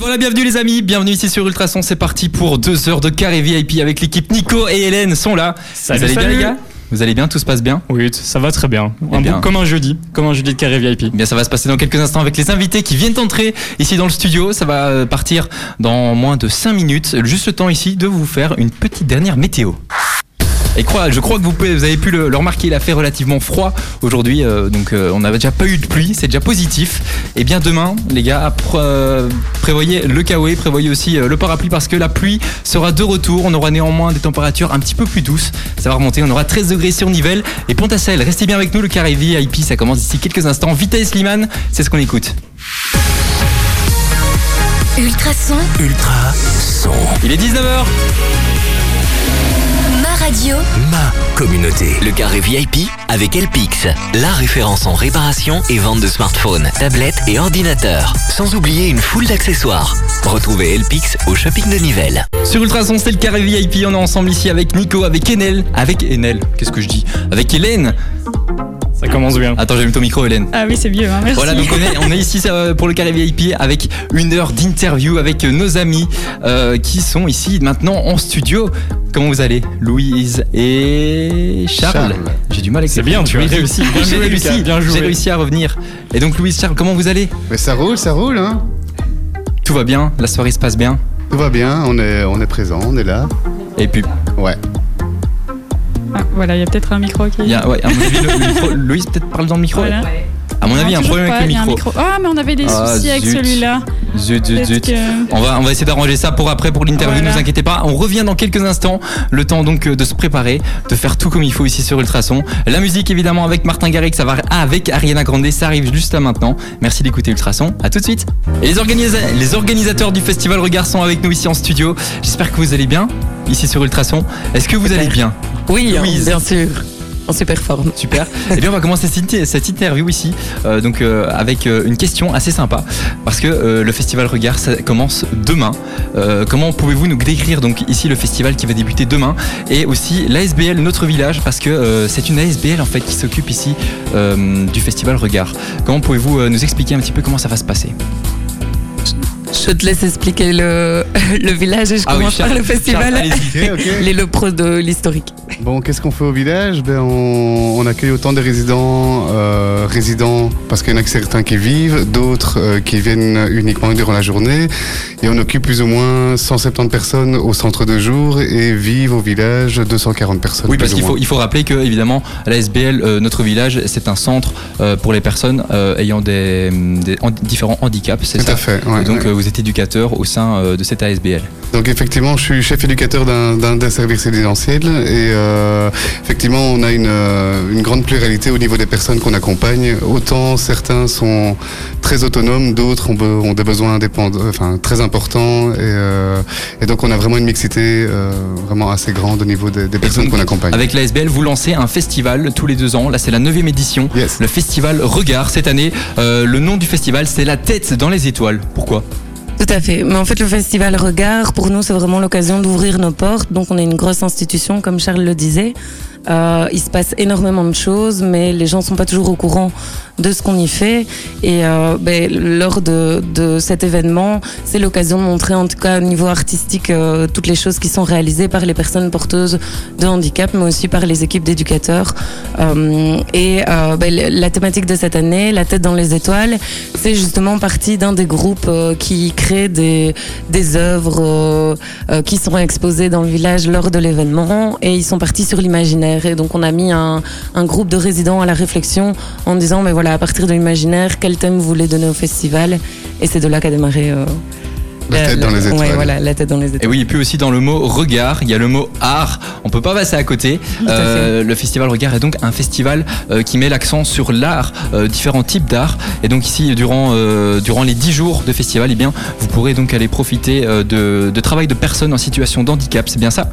Voilà, bienvenue les amis, bienvenue ici sur Ultrason. C'est parti pour deux heures de carré VIP avec l'équipe Nico et Hélène sont là. Salut, Vous allez bien les gars Vous allez bien Tout se passe bien Oui, ça va très bien. Eh Un bien. bon- comme un jeudi, comme un jeudi de carré VIP. Eh Bien, ça va se passer dans quelques instants avec les invités qui viennent entrer ici dans le studio. Ça va euh, partir dans moins de 5 minutes. Juste le temps ici de vous faire une petite dernière météo. Et crois, je crois que vous, pouvez, vous avez pu le, le remarquer, il a fait relativement froid aujourd'hui, euh, donc euh, on n'avait déjà pas eu de pluie, c'est déjà positif. Et bien demain, les gars, pr- euh, prévoyez le kawaii, prévoyez aussi euh, le parapluie parce que la pluie sera de retour. On aura néanmoins des températures un petit peu plus douces. Ça va remonter, on aura 13 degrés sur Nivelles et Pontacelle. Restez bien avec nous, le carré VIP, ça commence d'ici quelques instants. Vitesse Liman, c'est ce qu'on écoute. Ultrason, Ultra son. Il est 19h. Ma radio, Ma communauté. Le carré VIP avec Elpix, la référence en réparation et vente de smartphones, tablettes et ordinateurs. Sans oublier une foule d'accessoires. Retrouvez Elpix au shopping de Nivelles. Sur Ultrason, c'est le carré VIP. On est ensemble ici avec Nico, avec Enel. Avec Enel, qu'est-ce que je dis? Avec Hélène. Commence bien. Attends, j'ai mis ton micro, Hélène. Ah oui, c'est mieux, hein, merci. Voilà, donc on est, on est ici euh, pour le carré VIP avec une heure d'interview avec nos amis euh, qui sont ici maintenant en studio. Comment vous allez Louise et Charles, Charles. J'ai du mal avec C'est ces bien, tu as réussi. Bien J'ai joué, réussi, j'ai réussi à revenir. Et donc Louise, Charles, comment vous allez? Mais ça roule, ça roule, hein Tout va bien La soirée se passe bien? Tout va bien, on est, on est présent, on est là. Et puis, Ouais. Ah, voilà, il y a peut-être un micro qui. y a, ouais, à mon avis, le, le micro, Louise, peut-être parle dans le micro Voilà. À mon avis, il y a un toujours problème pas, avec le micro. Ah, mais on avait des Ah, soucis avec celui-là. Zut, zut, zut. que- On va, on va essayer d'arranger ça pour après, pour l'interview, ne Voilà. vous inquiétez pas. On revient dans quelques instants. Le temps donc euh, de se préparer, de faire tout comme il faut ici sur Ultrason. La musique évidemment avec Martin Garrix, ça va avec Ariana Grande, ça arrive juste là maintenant. Merci d'écouter Ultrason. À tout de suite. Et les, organisa- les organisateurs du festival Regard sont avec nous ici en studio. J'espère que vous allez bien ici sur Ultrason. Est-ce que vous allez bien? Oui, hein, Louise. bien sûr. Super. Super. Eh bien, on va commencer cette, interview ici, euh, donc euh, avec euh, une question assez sympa, parce que le festival Regard commence demain. Comment pouvez-vous nous décrire donc ici le festival qui va débuter demain et aussi l'ASBL Notre Village, parce que c'est une ASBL en fait qui s'occupe ici du festival Regard. Comment pouvez-vous nous expliquer un petit peu comment ça va se passer? Je te laisse expliquer le, le village et je Ah oui, commence Charles, par le festival. Charles, allez-y. Ok, ok. Les le pro de l'historique. Bon, qu'est-ce qu'on fait au village? Ben, on, on accueille autant des résidents, euh, résidents parce qu'il y en a que certains qui vivent, d'autres euh, qui viennent uniquement durant la journée. Et on occupe plus ou moins 170 personnes au centre de jour et vivent au village 240 personnes. Oui, parce qu'il faut, il faut rappeler que évidemment l'ASBL, euh, notre village, c'est un centre euh, pour les personnes euh, ayant des, différents handicaps. C'est Tout ça à fait. ouais, Et donc ouais. Vous êtes éducateur au sein euh, de cette ASBL. Donc effectivement, je suis chef éducateur d'un- services résidentiels et euh, effectivement, on a une, euh, une grande pluralité au niveau des personnes qu'on accompagne. Autant certains sont très autonomes, d'autres ont, des besoins indépendants, enfin très importants et, euh, et donc on a vraiment une mixité euh, vraiment assez grande au niveau des, des personnes qu'on accompagne. Avec l'ASBL, vous lancez un festival tous les deux ans. Là, c'est la neuvième édition. Yes. Le festival Regard cette année. le nom du festival, c'est La tête dans les étoiles. Pourquoi? Tout à fait. Mais en fait, le festival Regard, pour nous, c'est vraiment l'occasion d'ouvrir nos portes. Donc, on est une grosse institution, comme Charles le disait. Euh, il se passe énormément de choses, mais les gens sont pas toujours au courant de ce qu'on y fait. Et euh, ben, lors de, cet événement, c'est l'occasion de montrer, en tout cas au niveau artistique, euh, toutes les choses qui sont réalisées par les personnes porteuses de handicap, mais aussi par les équipes d'éducateurs. Et ben, la thématique de cette année, la tête dans les étoiles, c'est justement partie d'un des groupes qui crée des, œuvres qui seront exposées dans le village lors de l'événement et ils sont partis sur l'imaginaire et donc on a mis un, un groupe de résidents à la réflexion en disant mais voilà à partir de l'imaginaire quel thème vous voulez donner au festival? Et c'est de là qu'a démarré euh, La tête dans les ouais, étoiles. voilà la tête dans les Et oui, et puis aussi dans le mot regard, il y a le mot art. On peut pas passer à côté. à Euh, le festival Regard est donc un festival euh, qui met l'accent sur l'art, euh, différents types d'art. Et donc ici, durant euh, durant les 10 jours de festival, eh bien, vous pourrez donc aller profiter euh, de, de travail de personnes en situation de handicap. C'est bien ça?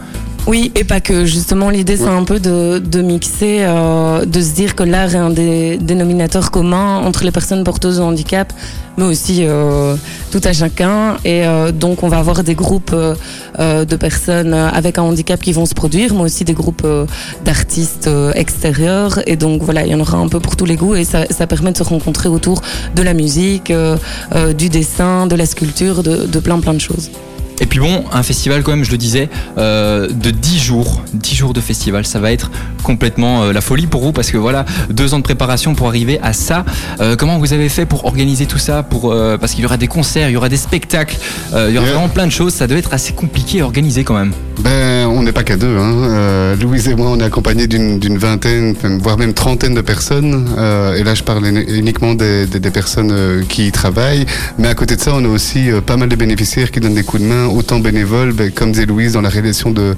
Oui, et pas que. Justement, l'idée, c'est un peu de, de mixer, euh, de se dire que l'art est un des dénominateurs communs entre les personnes porteuses de handicap, mais aussi euh, tout à chacun. Et euh, donc, on va avoir des groupes euh, euh, de personnes avec un handicap qui vont se produire, mais aussi des groupes euh, d'artistes euh, extérieurs. Et donc, voilà, il y en aura un peu pour tous les goûts et ça, ça permet de se rencontrer autour de la musique, euh, euh, du dessin, de la sculpture, de, de plein, plein de choses. Et puis bon, un festival quand même, je le disais, euh, de 10 jours, 10 jours de festival, ça va être complètement euh, la folie pour vous parce que voilà, deux ans de préparation pour arriver à ça. Euh, comment vous avez fait pour organiser tout ça pour, Parce qu'il y aura des concerts, il y aura des spectacles, il y aura Yeah. vraiment plein de choses, ça doit être assez compliqué à organiser quand même. Ben, on n'est pas qu'à deux. Hein. Louise et moi, on est accompagnés d'une vingtaine, voire même trentaine de personnes. Et là, je parle uni- uniquement des, des- des personnes qui y travaillent. Mais à côté de ça, on a aussi pas mal de bénéficiaires qui donnent des coups de main, autant bénévoles, ben, comme disait Louise, dans la réalisation de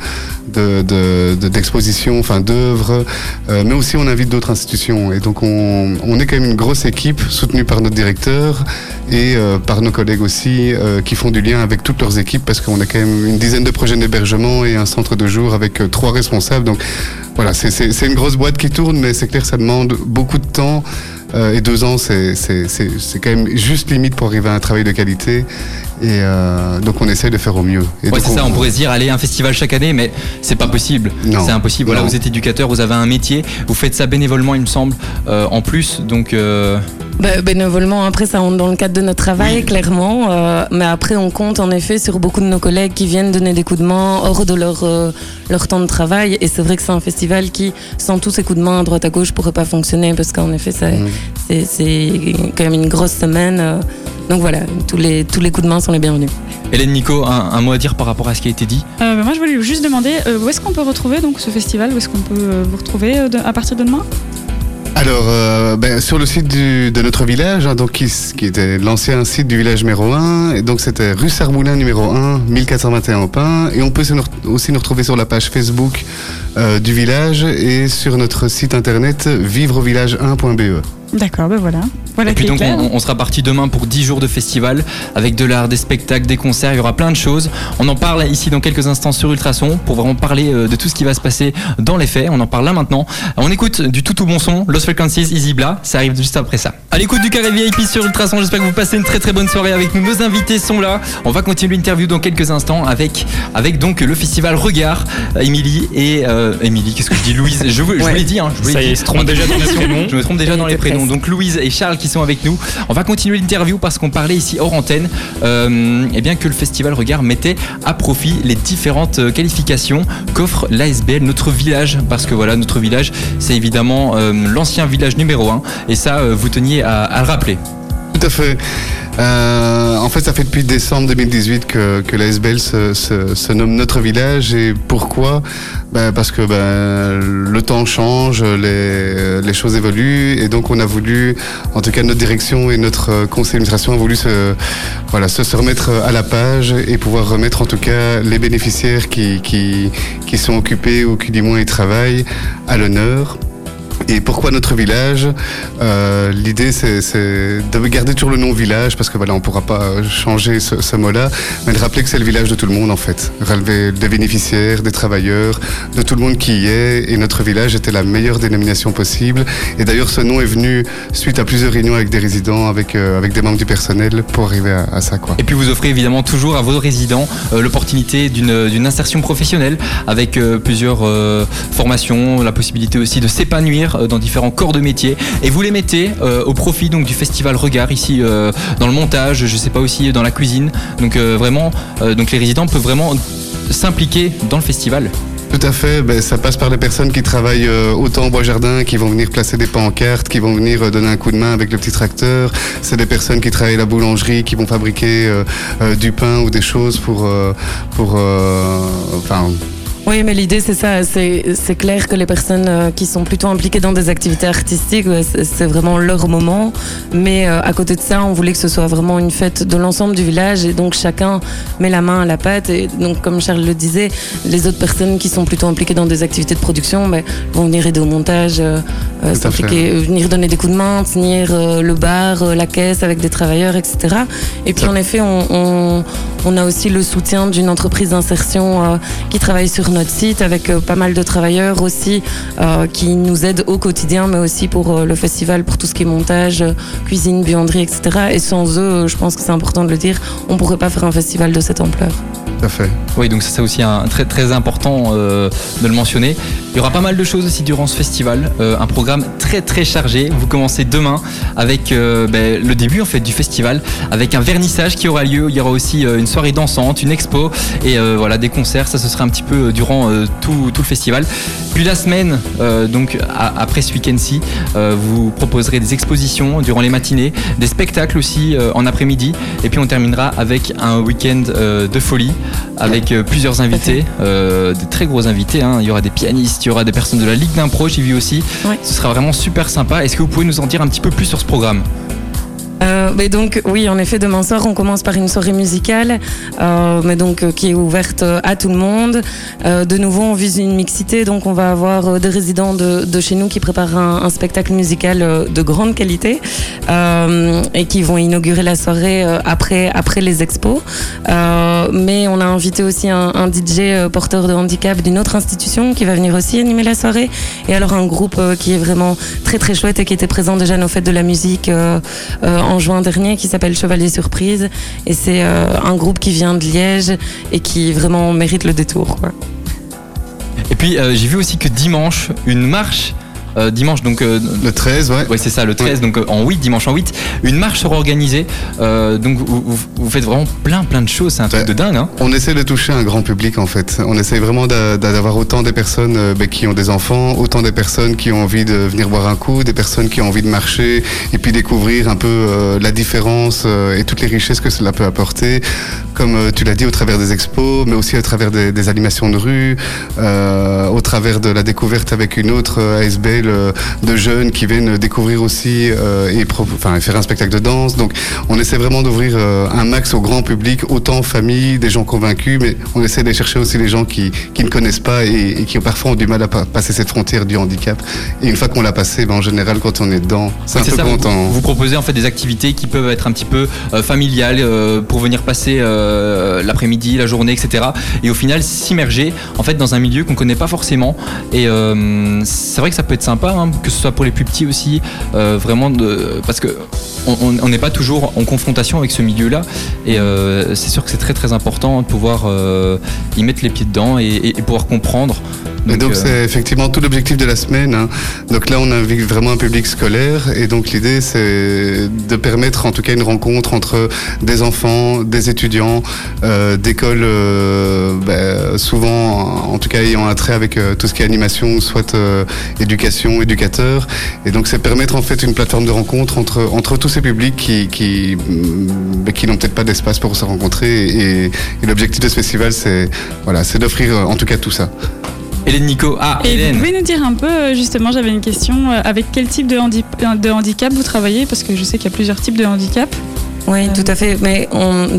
de- de- de- d'expositions, enfin d'œuvres. Euh, mais aussi, on invite d'autres institutions. Et donc, on, est quand même une grosse équipe soutenue par notre directeur et euh, par nos collègues aussi euh, qui font du lien avec toutes leurs équipes parce qu'on a quand même une dizaine de projets d'hébergement et un centre de jour avec trois responsables. Donc voilà, c'est une grosse boîte qui tourne, mais c'est clair, ça demande beaucoup de temps. Euh, et deux ans, c'est quand même juste limite pour arriver à un travail de qualité. Et euh, donc on essaie de faire au mieux. Et Ouais, c'est ça, on pourrait se dire, allez, un festival chaque année, mais c'est pas possible. C'est impossible. Voilà, Non. vous êtes éducateur, vous avez un métier, vous faites ça bénévolement, il me semble, euh, en plus. Donc, euh, Bah, bénévolement, après, ça rentre dans le cadre de notre travail, clairement. euh, mais après, on compte en effet sur beaucoup de nos collègues qui viennent donner des coups de main hors de leur, euh, leur temps de travail. Et c'est vrai que c'est un festival qui, sans tous ces coups de main à droite à gauche, pourrait pas fonctionner parce qu'en effet, c'est c'est quand même une grosse semaine. euh. donc voilà, tous les, tous les coups de main sont les bienvenus. Hélène Nico, un, un mot à dire par rapport à ce qui a été dit? Euh, bah, moi, je voulais juste demander euh, où est-ce qu'on peut retrouver donc ce festival? Où est-ce qu'on peut euh, vous retrouver euh, de- à partir de demain? Alors, euh, ben, sur le site de notre village, hein, donc, qui, était l'ancien site du village numéro 1, et donc c'était rue Sarmoulin numéro 1, 1421 au Pin. Et on peut aussi nous retrouver sur la page Facebook euh, du village et sur notre site internet vivrevillage1.be. D'accord, ben voilà. Voilà Et puis donc on, on sera parti demain pour 10 jours de festival avec de l'art, des spectacles, des concerts, il y aura plein de choses. On en parle ici dans quelques instants sur Ultrason pour vraiment parler euh, de tout ce qui va se passer dans les faits. On en parle là maintenant. On écoute du tout tout bon son, Lost Frequencies, Easy Bla, ça arrive juste après ça. À l'écoute du carré VIP sur Ultrason, j'espère que vous passez une très très bonne soirée avec nous. Nos invités sont là. On va continuer l'interview dans quelques instants avec, avec donc le festival Regard, euh, Émilie et euh, Émilie, qu'est-ce que je dis? Louise Je vous, l'ai dit, hein, je vous l'ai Ça y dit. est, se trompe déjà dans les prénoms. Je me trompe déjà dans les prénoms. Donc Louise et Charles qui sont avec nous. On va continuer l'interview parce qu'on parlait ici hors antenne, euh, eh bien que le festival Regard mettait à profit les différentes euh, qualifications qu'offre l'ASBL, notre village, parce que voilà, notre village, c'est évidemment euh, l'ancien village numéro 1 et ça, vous teniez à le rappeler. Tout à fait. Euh, en fait, ça fait depuis décembre 2018 que, que l'ASBL se, se, se nomme notre village. Et pourquoi? Ben Parce que ben, le temps change, les, choses évoluent. Et donc, on a voulu, en tout cas, notre direction et notre euh, conseil d'administration a voulu se, voilà, se, remettre à la page et pouvoir remettre, en tout cas, les bénéficiaires qui sont occupés ou qui, du moins, y travaillent à l'honneur. Et pourquoi notre village Euh, L'idée, c'est de garder toujours le nom village, parce que voilà, on pourra pas changer ce, mot-là, mais de rappeler que c'est le village de tout le monde, en fait. Relever des bénéficiaires, des travailleurs, de tout le monde qui y est. Et notre village était la meilleure dénomination possible. Et d'ailleurs, ce nom est venu suite à plusieurs réunions avec des résidents, avec, euh, avec des membres du personnel, pour arriver à, ça, quoi. Et puis vous offrez évidemment toujours à vos résidents euh, l'opportunité d'une insertion professionnelle avec plusieurs formations, la possibilité aussi de s'épanouir euh, dans différents corps de métier. Et vous les mettez euh, au profit donc du festival Regard ici euh, dans le montage, je sais pas aussi dans la cuisine. Donc vraiment, donc les résidents peuvent vraiment s'impliquer dans le festival. Tout à fait, ben, ça passe par les personnes qui travaillent autant au bois jardin, qui vont venir placer des pancartes, qui vont venir donner un coup de main avec le petit tracteur. C'est des personnes qui travaillent à la boulangerie, qui vont fabriquer du pain ou des choses pour, pour, enfin, Oui, mais l'idée, c'est ça. C'est c'est clair que les personnes euh, qui sont plutôt impliquées dans des activités artistiques, ouais, c'est vraiment leur moment. Mais euh, à côté de ça, on voulait que ce soit vraiment une fête de l'ensemble du village. Et donc, chacun met la main à la pâte. Et donc, comme Charles le disait, les autres personnes qui sont plutôt impliquées dans des activités de production ben, vont venir aider au montage, euh, euh, euh, venir donner des coups de main, tenir euh, le bar, euh, la caisse avec des travailleurs, etc. Et puis, en effet, on, on, On a aussi le soutien d'une entreprise d'insertion euh, qui travaille sur notre site avec euh, pas mal de travailleurs aussi euh, qui nous aident au quotidien, mais aussi pour euh, le festival, pour tout ce qui est montage, cuisine, buanderie, etc. Et sans eux, je pense que c'est important de le dire, on pourrait pas faire un festival de cette ampleur. Tout à fait. Oui, donc ça c'est aussi un, très très important euh, de le mentionner. Il y aura pas mal de choses aussi durant ce festival, euh, un programme très très chargé. Vous commencez demain avec euh, ben, le début en fait du festival, avec un vernissage qui aura lieu. Il y aura aussi euh, une soirée dansante, une expo et euh, voilà des concerts. Ça ce sera un petit peu euh, durant euh, tout, tout le festival. Puis la semaine, euh, donc à- après ce week-end-ci, euh, vous proposerez des expositions durant les matinées, des spectacles aussi en après-midi, et puis on terminera avec un week-end de folie avec plusieurs invités, des très gros invités. hein. Il y aura des pianistes, il y aura des personnes de la Ligue d'impro, j'ai vu aussi. Ce sera vraiment super sympa. Est-ce que vous pouvez nous en dire un petit peu plus sur ce programme? Euh, donc oui, en effet, demain soir, on commence par une soirée musicale, euh, mais donc euh, qui est ouverte euh, à tout le monde. Euh, de nouveau, on vise une mixité, donc on va avoir des résidents de, de chez nous qui préparent un, un spectacle musical de grande qualité et qui vont inaugurer la soirée après après les expos. Mais on a invité aussi un, un DJ porteur de handicap d'une autre institution qui va venir aussi animer la soirée. Et alors un groupe qui est vraiment très très chouette et qui était présent déjà nos fêtes de la musique en juin dernier, qui s'appelle Chevalier Surprise. Et c'est euh, un groupe qui vient de Liège et qui vraiment mérite le détour. Et puis euh, j'ai vu aussi que dimanche, une marche. Euh, dimanche donc euh, Le 13, ouais. Ouais, c'est ça, le 13, donc euh, en 8, dimanche en 8. Une marche sera organisée. donc vous, vous- vous faites vraiment plein, plein de choses. C'est un truc de dingue. Hein On essaie de toucher un grand public en fait. On essaie vraiment d'a- d'avoir autant des personnes ben, qui ont des enfants, autant des personnes qui ont envie de venir boire un coup, des personnes qui ont envie de marcher et puis découvrir un peu la différence et toutes les richesses que cela peut apporter. Comme tu l'as dit, au travers des expos, mais aussi au travers des, des animations de rue, au travers de la découverte avec une autre euh, De jeunes qui viennent découvrir aussi euh, et enfin, faire un spectacle de danse. Donc on essaie vraiment d'ouvrir euh, un max au grand public, autant famille, des gens convaincus, mais on essaie d'aller chercher aussi les gens qui, qui ne connaissent pas et, et qui parfois ont du mal à pa- passer cette frontière du handicap. Et une fois qu'on l'a passé, ben, en général, quand on est dedans, c'est Oui, un peu ça, vous, content. vous proposez en fait des activités qui peuvent être un petit peu euh, familiales euh, pour venir passer euh, l'après-midi, la journée, etc. Et au final s'immerger en fait dans un milieu qu'on connaît pas forcément. Et c'est vrai que ça peut être sympa, hein, que ce soit pour les plus petits aussi, euh, vraiment de, parce que on- n'est pas toujours en confrontation avec ce milieu-là. Et euh, c'est sûr que c'est très très important de pouvoir euh, y mettre les pieds dedans et, et- et pouvoir comprendre. Et donc c'est effectivement tout l'objectif de la semaine. hein. Donc là on invite vraiment un public scolaire et donc l'idée c'est de permettre en tout cas une rencontre entre des enfants, des étudiants, d'écoles ben, souvent en tout cas ayant un trait avec tout ce qui est animation, soit euh, éducation, éducateur. Et donc c'est permettre en fait une plateforme de rencontre entre, entre tous ces publics qui, qui, mm, ben, qui n'ont peut-être pas d'espace pour se rencontrer. Et, et l'objectif de ce festival c'est voilà, c'est d'offrir euh, en tout cas tout ça. Hélène Nico, ah Et vous pouvez nous dire un peu, euh, justement, j'avais une question, euh, avec quel type de, handi- de handicap vous travaillez? Parce que je sais qu'il y a plusieurs types de handicap. Oui, tout à fait. Mais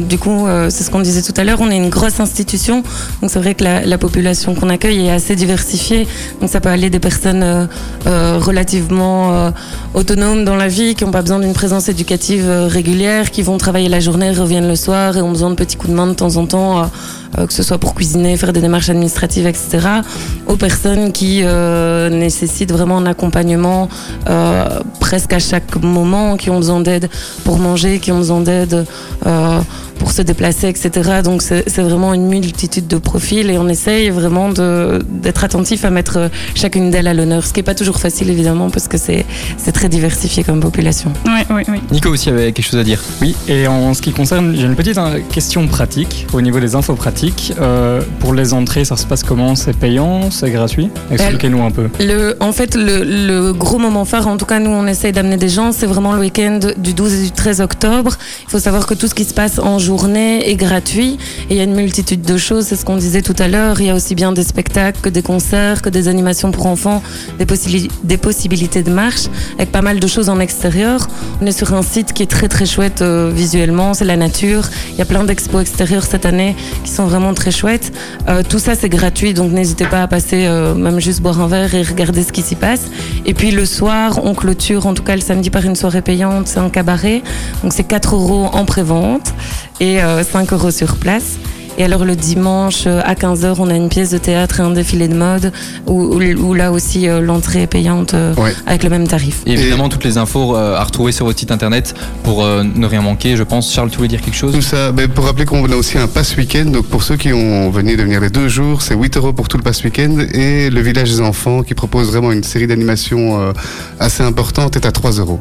du coup, euh, c'est ce qu'on disait tout à l'heure, on est une grosse institution. Donc c'est vrai que la, la population qu'on accueille est assez diversifiée. Donc ça peut aller des personnes euh, euh, relativement autonomes dans la vie, qui n'ont pas besoin d'une présence éducative régulière, qui vont travailler la journée, reviennent le soir et ont besoin de petits coups de main de temps en temps, que ce soit pour cuisiner, faire des démarches administratives, etc. Aux personnes qui nécessitent vraiment un accompagnement presque à chaque moment, qui ont besoin d'aide pour manger, qui ont besoin d'aide euh, pour se déplacer, etc. Donc c'est vraiment une multitude de profils et on essaye vraiment d'être attentif à mettre euh, chacune d'elles à l'honneur, ce qui n'est pas toujours facile évidemment parce que c'est très diversifié comme population. Oui, oui, oui. Nico aussi avait quelque chose à dire. Oui, et en ce qui concerne, j'ai une petite hein, question pratique au niveau des infos pratiques. Euh, pour les entrées, ça se passe comment? C'est payant? C'est gratuit? Expliquez-nous un peu. Le, en fait, le, le gros moment phare, en tout cas nous on essaye d'amener des gens, c'est vraiment le week-end du 12 et du 13 octobre. Il faut savoir que tout ce qui se passe en journée est gratuit et il y a une multitude de choses, c'est ce qu'on disait tout à l'heure. Il y a aussi bien des spectacles que des concerts, que des animations pour enfants, des, possibili- des possibilités de marche avec pas mal de choses en extérieur. On est sur un site qui est très très chouette euh, visuellement, c'est la nature. Il y a plein d'expos extérieures cette année qui sont vraiment très chouettes. Euh, tout ça c'est gratuit, donc n'hésitez pas à passer, euh, même juste boire un verre et regarder ce qui s'y passe. Et puis le soir, on clôture, en tout cas le samedi par une soirée payante, c'est un cabaret. Donc c'est 4 euros en pré-vente. Et euh, 5 euros sur place. Et alors le dimanche euh, à 15h, on a une pièce de théâtre et un défilé de mode où, où- où là aussi euh, l'entrée est payante euh, Ouais. avec le même tarif. Et évidemment, toutes les infos euh, à retrouver sur votre site internet pour euh, ne rien manquer, je pense. Charles, tu voulais dire quelque chose? Tout ça, ben, pour rappeler qu'on a aussi un pass week-end. Donc pour ceux qui ont venu de venir les deux jours, c'est 8 euros pour tout le pass week-end. Et le village des enfants, qui propose vraiment une série d'animations euh, assez importante, est à 3 euros.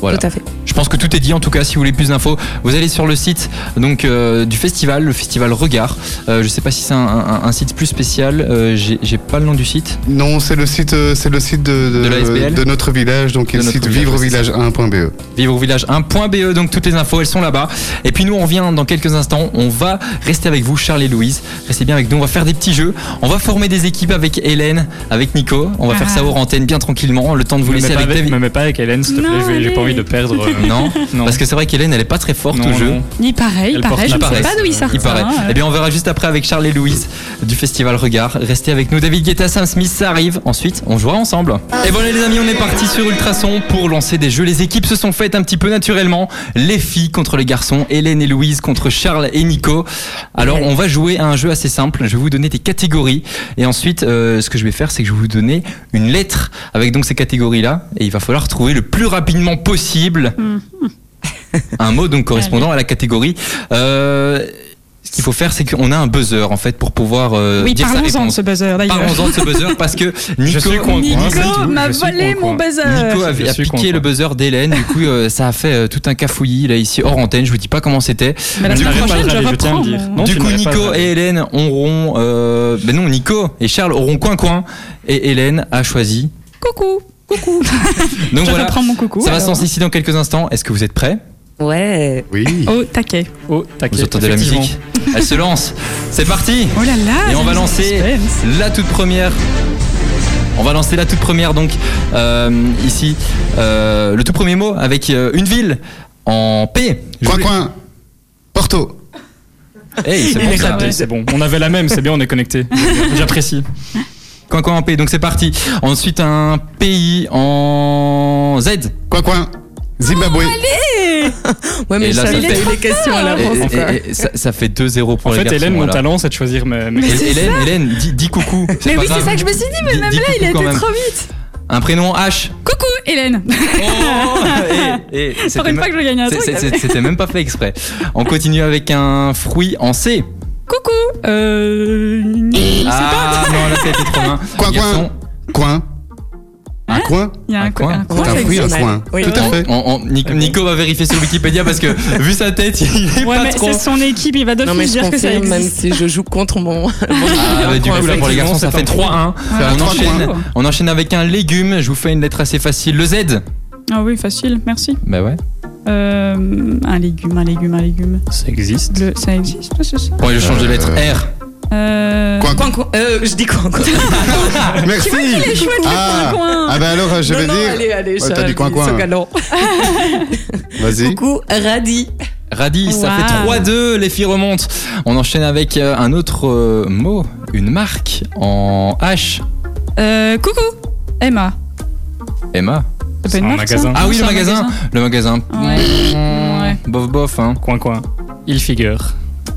Voilà. Tout à fait. Je pense que tout est dit. En tout cas, si vous voulez plus d'infos, vous allez sur le site donc euh, du festival, le festival Regard. Euh, je sais pas si c'est un, un- un site plus spécial. Euh, J'ai pas le nom du site. Non, c'est le site, euh, c'est le site de, notre village, donc le site village, vivrevillage1.be. Vivre au village 1.be. E. Donc toutes les infos, elles sont là-bas. Et puis nous, on revient dans quelques instants. On va rester avec vous, Charles et Louise. Restez bien avec nous. On va faire des petits jeux. On va former des équipes avec Hélène, avec Nico. On va faire ça Ah. hors antenne, bien tranquillement. Le temps de vous Me laisser avec avec, David. me mets pas avec Hélène, s'il te plaît. Je vais-. Pas envie de perdre. euh, Non, non. parce que c'est vrai qu'Hélène, elle est pas très forte Non, au jeu. non. Ni pareil, Elle pareil, porte je ne la sais presse. pas d'où il sort Il ça, paraît. hein. Eh bien, on verra juste après avec Charles et Louise du festival Regard. Restez avec nous. David Guetta, Sam Smith, ça arrive. Ensuite, on jouera ensemble. Et voilà, les amis, on est parti sur Ultrason pour lancer des jeux. Les équipes se sont faites un petit peu naturellement. Les filles contre les garçons. Hélène et Louise contre Charles et Nico. Alors, on va jouer à un jeu assez simple. Je vais vous donner des catégories. Et ensuite, euh, ce que je vais faire, c'est que je vais vous donner une lettre avec donc ces catégories-là. Et il va falloir trouver le plus rapidement possible un mot donc correspondant à la catégorie. Euh, ce qu'il faut faire, c'est qu'on a un buzzer en fait pour pouvoir euh, Oui, dire sa parlons-en de réponse. ce buzzer d'ailleurs. Parlons-en de ce buzzer parce que Nico, m'a volé mon buzzer. Nico a, piqué le buzzer d'Hélène. Du coup, euh, ça a fait euh, tout un cafouillis là ici hors antenne. Je vous dis pas comment c'était. Mais la semaine prochaine, je râler, je tiens à reprends. le dire. mon- Non, du coup, Nico et Hélène auront. Euh, ben non, Nico et Charles auront coin coin et Hélène a choisi. Coucou, coucou. Donc je voilà. reprends mon coucou. Ça va se lancer ici dans quelques instants. Est-ce que vous êtes prêts? Ouais. Oui. Oh, taquet. Oh, taquet. Vous entendez la musique Elle se lance. C'est parti. Oh là là. Et on va lancer suspense. la toute première. On va lancer la toute première donc euh, ici euh, le tout premier mot avec euh, une ville en P. Coin voulais- coin. Porto. Hey, c'est Il bon bon. On avait la même, c'est bien, on est connecté. J'apprécie. Coin coin en P. Donc c'est parti. Ensuite un pays en Z. Coin coin. Zimbabwe. Ouais, mais Et je là, savais ça que fait- les questions à Et- l'avance. ça, ça fait 2-0 pour En les fait, garçons, Hélène, mon voilà. talent, c'est de choisir mes. mes. Hélène, Hélène, dis, dis coucou. Mais oui, c'est ça que je me suis dit, mais Dis- même dis là, il été même. trop vite. Un prénom H. Coucou, Hélène. Oh et- et Pour c'était une fois que je gagne un truc. C'était même pas fait exprès. On continue avec un fruit en C. Coucou. Euh. Je sais pas. Ah non, là, ça a été trop loin. Coin coin. Coin. Un Hein coin. Il y a Un un coin. coin. Un C'est coin, un fruit, un coin. Oui. Tout à fait. on- on- Nico, Nico va vérifier sur Wikipédia parce que vu sa tête, il est Ouais, pas mais trop. c'est son équipe, il va Non, mais d'office je dire que ça confirme, même existe. si je joue contre mon. Ah, bah, du coup, là, pour les garçons, ça fait 3-1. Ouais, on, trois enchaîne, on enchaîne avec un légume. Je vous fais une lettre assez facile. Le Z. Ah oui, facile, merci. Bah ouais. Euh, un légume, un légume, un légume. Ça existe. Le, ça existe, c'est ça Bon, je change de lettre. Euh, R. euh... Coin Coin, coin. Euh, je dis coin, coin. Merci. Chouettes, le Ah. coin, coin. Ah ben alors je Non, vais non, dire. Allez, allez, Ouais, t'as dit coin, coin. Vas-y. Coucou, Radis. Radis, ça Wow. fait 3-2, les filles remontent. On enchaîne avec euh, un autre euh, mot, une marque en H. Euh, coucou, Emma. Emma. C'est C'est pas une un marque, magasin. Ah oui, le magasin. Le magasin. Ouais. Bof, bof. Hein. Coin, coin. Il figure.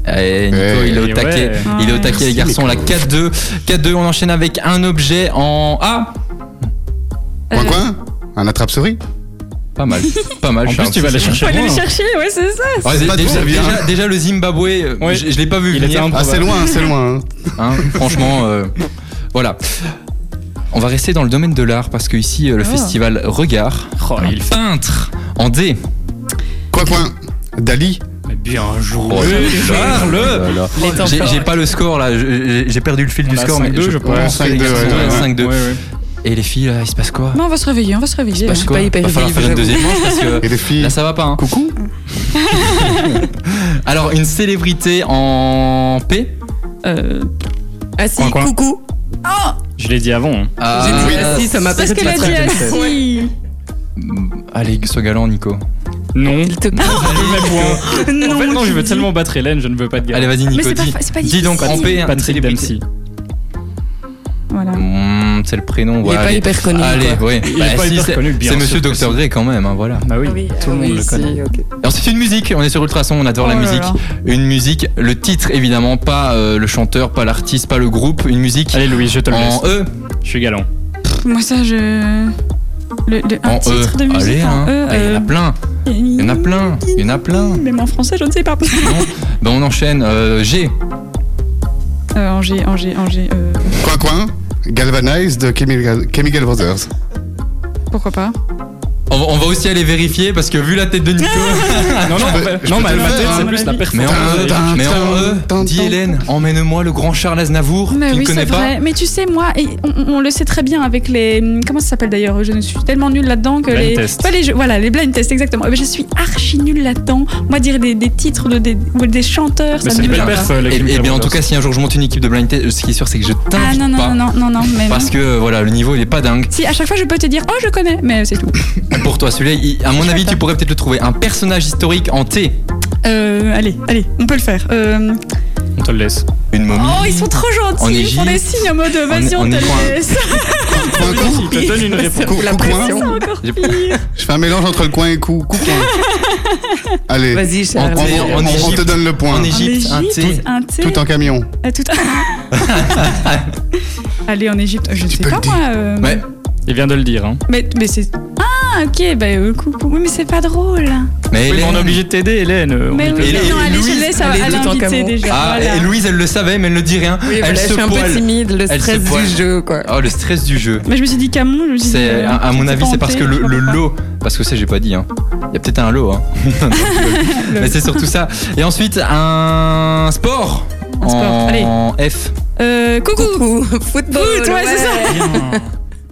Eh, Nico, Eh, il est au ouais. taquet. Il est au taquet, les garçons. La Nico. 4-2. 4-2, on enchaîne avec un objet en A. Coin Euh, coin. Un attrape-souris. Pas mal. Pas mal, En plus, tu vas aller chercher aller le chercher, ouais, c'est ça. Ouais, C'est pas déjà, le Zimbabwe, euh, Ouais. je, je l'ai pas vu Il était venir. un- Ah c'est loin, c'est loin. hein. hein. franchement, euh, voilà. On va rester dans le domaine de l'art parce que ici, euh, le Oh. festival Regard, Oh, il fait. peintre en D. Coin coin. Dali. Mais bien joué. Oh, Charles Les temps J'ai pas le score là, j'ai perdu le fil On du score, mais 5-2, je pense. pense que les 5-2, garçons, ouais, ouais, ouais. 5-2. Ouais, ouais. Et les filles, là, il se passe quoi Non, on va se réveiller, on va se réveiller. Bah, hein. je suis pas hyper Va falloir faire une deuxième manche parce que Et les filles. là ça va pas. hein. Coucou. Alors une célébrité en P. Euh, Ah si, Coin, coin. Je l'ai dit avant. hein. Ah, J'ai dit assis, ça m'a Parce qu'elle a dit assis. Allez, sois galant, Nico. Non. Il te. Non, en fait, non, je veux dis. tellement battre Hélène, je ne veux pas de gars. Allez, vas-y, Mais Nico. c'est pas dis, fa- c'est pas dis donc en une Patrick. Dempsey. Voilà. Mmh, sait le prénom. Il voilà, est pas allez. hyper connu. Allez, quoi. oui. Il Bah, si, c'est- C'est Monsieur si. Dre quand même, hein, voilà. Bah oui, Oui, tout le ah monde oui, le connaît. Et ensuite une musique, on est sur Ultrason, on adore la Oh musique. là. Une musique, le titre évidemment, pas euh, le chanteur, pas l'artiste, pas le groupe, une musique Allez Louis, je te le laisse. en E. Je suis galant. Moi, ça, je. Le, le- un En titre E. de musique Allez, en hein. E. Ah, Il y en a plein, il y en a plein, il y en a plein. Même en français, je ne sais pas. Non ben on enchaîne. Euh, G. Euh, en G, en G, en G. euh, Coin coin, Galvanize de Chemical Brothers. pourquoi pas? On va, on va aussi aller vérifier parce que vu la tête de Nico. non, non, je non, mais le ma tête, c'est plus la performance. Mais en E, tin. Hélène, emmène-moi le grand Charles Aznavour. Mais tu oui, ne connais pas vrai. Mais tu sais, moi, et on, on le sait très bien avec les. Comment ça s'appelle d'ailleurs Je ne suis tellement nulle là-dedans que Blind les. test. Pas les jeux, voilà, les blind tests, exactement. Je suis archi nulle là-dedans. Moi, dire des, des titres de des, ou des chanteurs, Mais ça me dit Et, Chemical et bien en tout cas, si un jour je monte une équipe de blind test, ce qui est sûr, c'est que je Ah t'invite non, non, pas. non, non, non, non, mais. Parce non. que voilà, le niveau il est pas dingue. Si, à chaque fois, je peux te dire, oh, je connais, mais c'est tout. Pour toi, celui-là, il- à mon avis, tu pourrais peut-être le trouver. Un personnage historique en T. Euh, allez, allez, on peut le faire. Euh, On te le laisse. Une momie. Oh, ils sont trop En gentils. Ils font des signes en mode, vas-y, on, te le laisse. Coin coin, Il te donne une réponse. cou, La cou, coin. pression. Je fais un mélange entre le coin et cou, cou coin. Allez, Vas-y, on, on- en on- on te donne le point. En En Égypte, un T. Égypte, un T. Tout en camion. Ah, tout- Allez, en Égypte, je ne sais pas moi. euh, Ouais. Il vient de le dire. Hein. Mais, mais c'est. Ah, ok, bah euh, coucou. Oui, mais c'est pas drôle. Mais Oui, mais on est obligé de t'aider, Hélène. euh, Mais oui, non, allez, Louise, je laisse à, elle est à l'invité déjà. Ah, voilà. et Louise, elle le savait, mais elle ne dit rien. Oui, elle voilà, je se suis un peu timide, le Elle se stress du jeu, quoi. Oh, le stress du jeu. Mais je me suis dit Camon, je me suis dit. C'est, euh, à, à mon avis, pas c'est en parce que le, je le comprends pas. lot, parce que ça, j'ai pas dit. Hein. Il y a peut-être un lot. Hein. Mais c'est surtout ça. Et ensuite, un sport. Un sport, en allez. F. Euh, coucou. Coucou, football. Foot, ouais, c'est ça. Bien.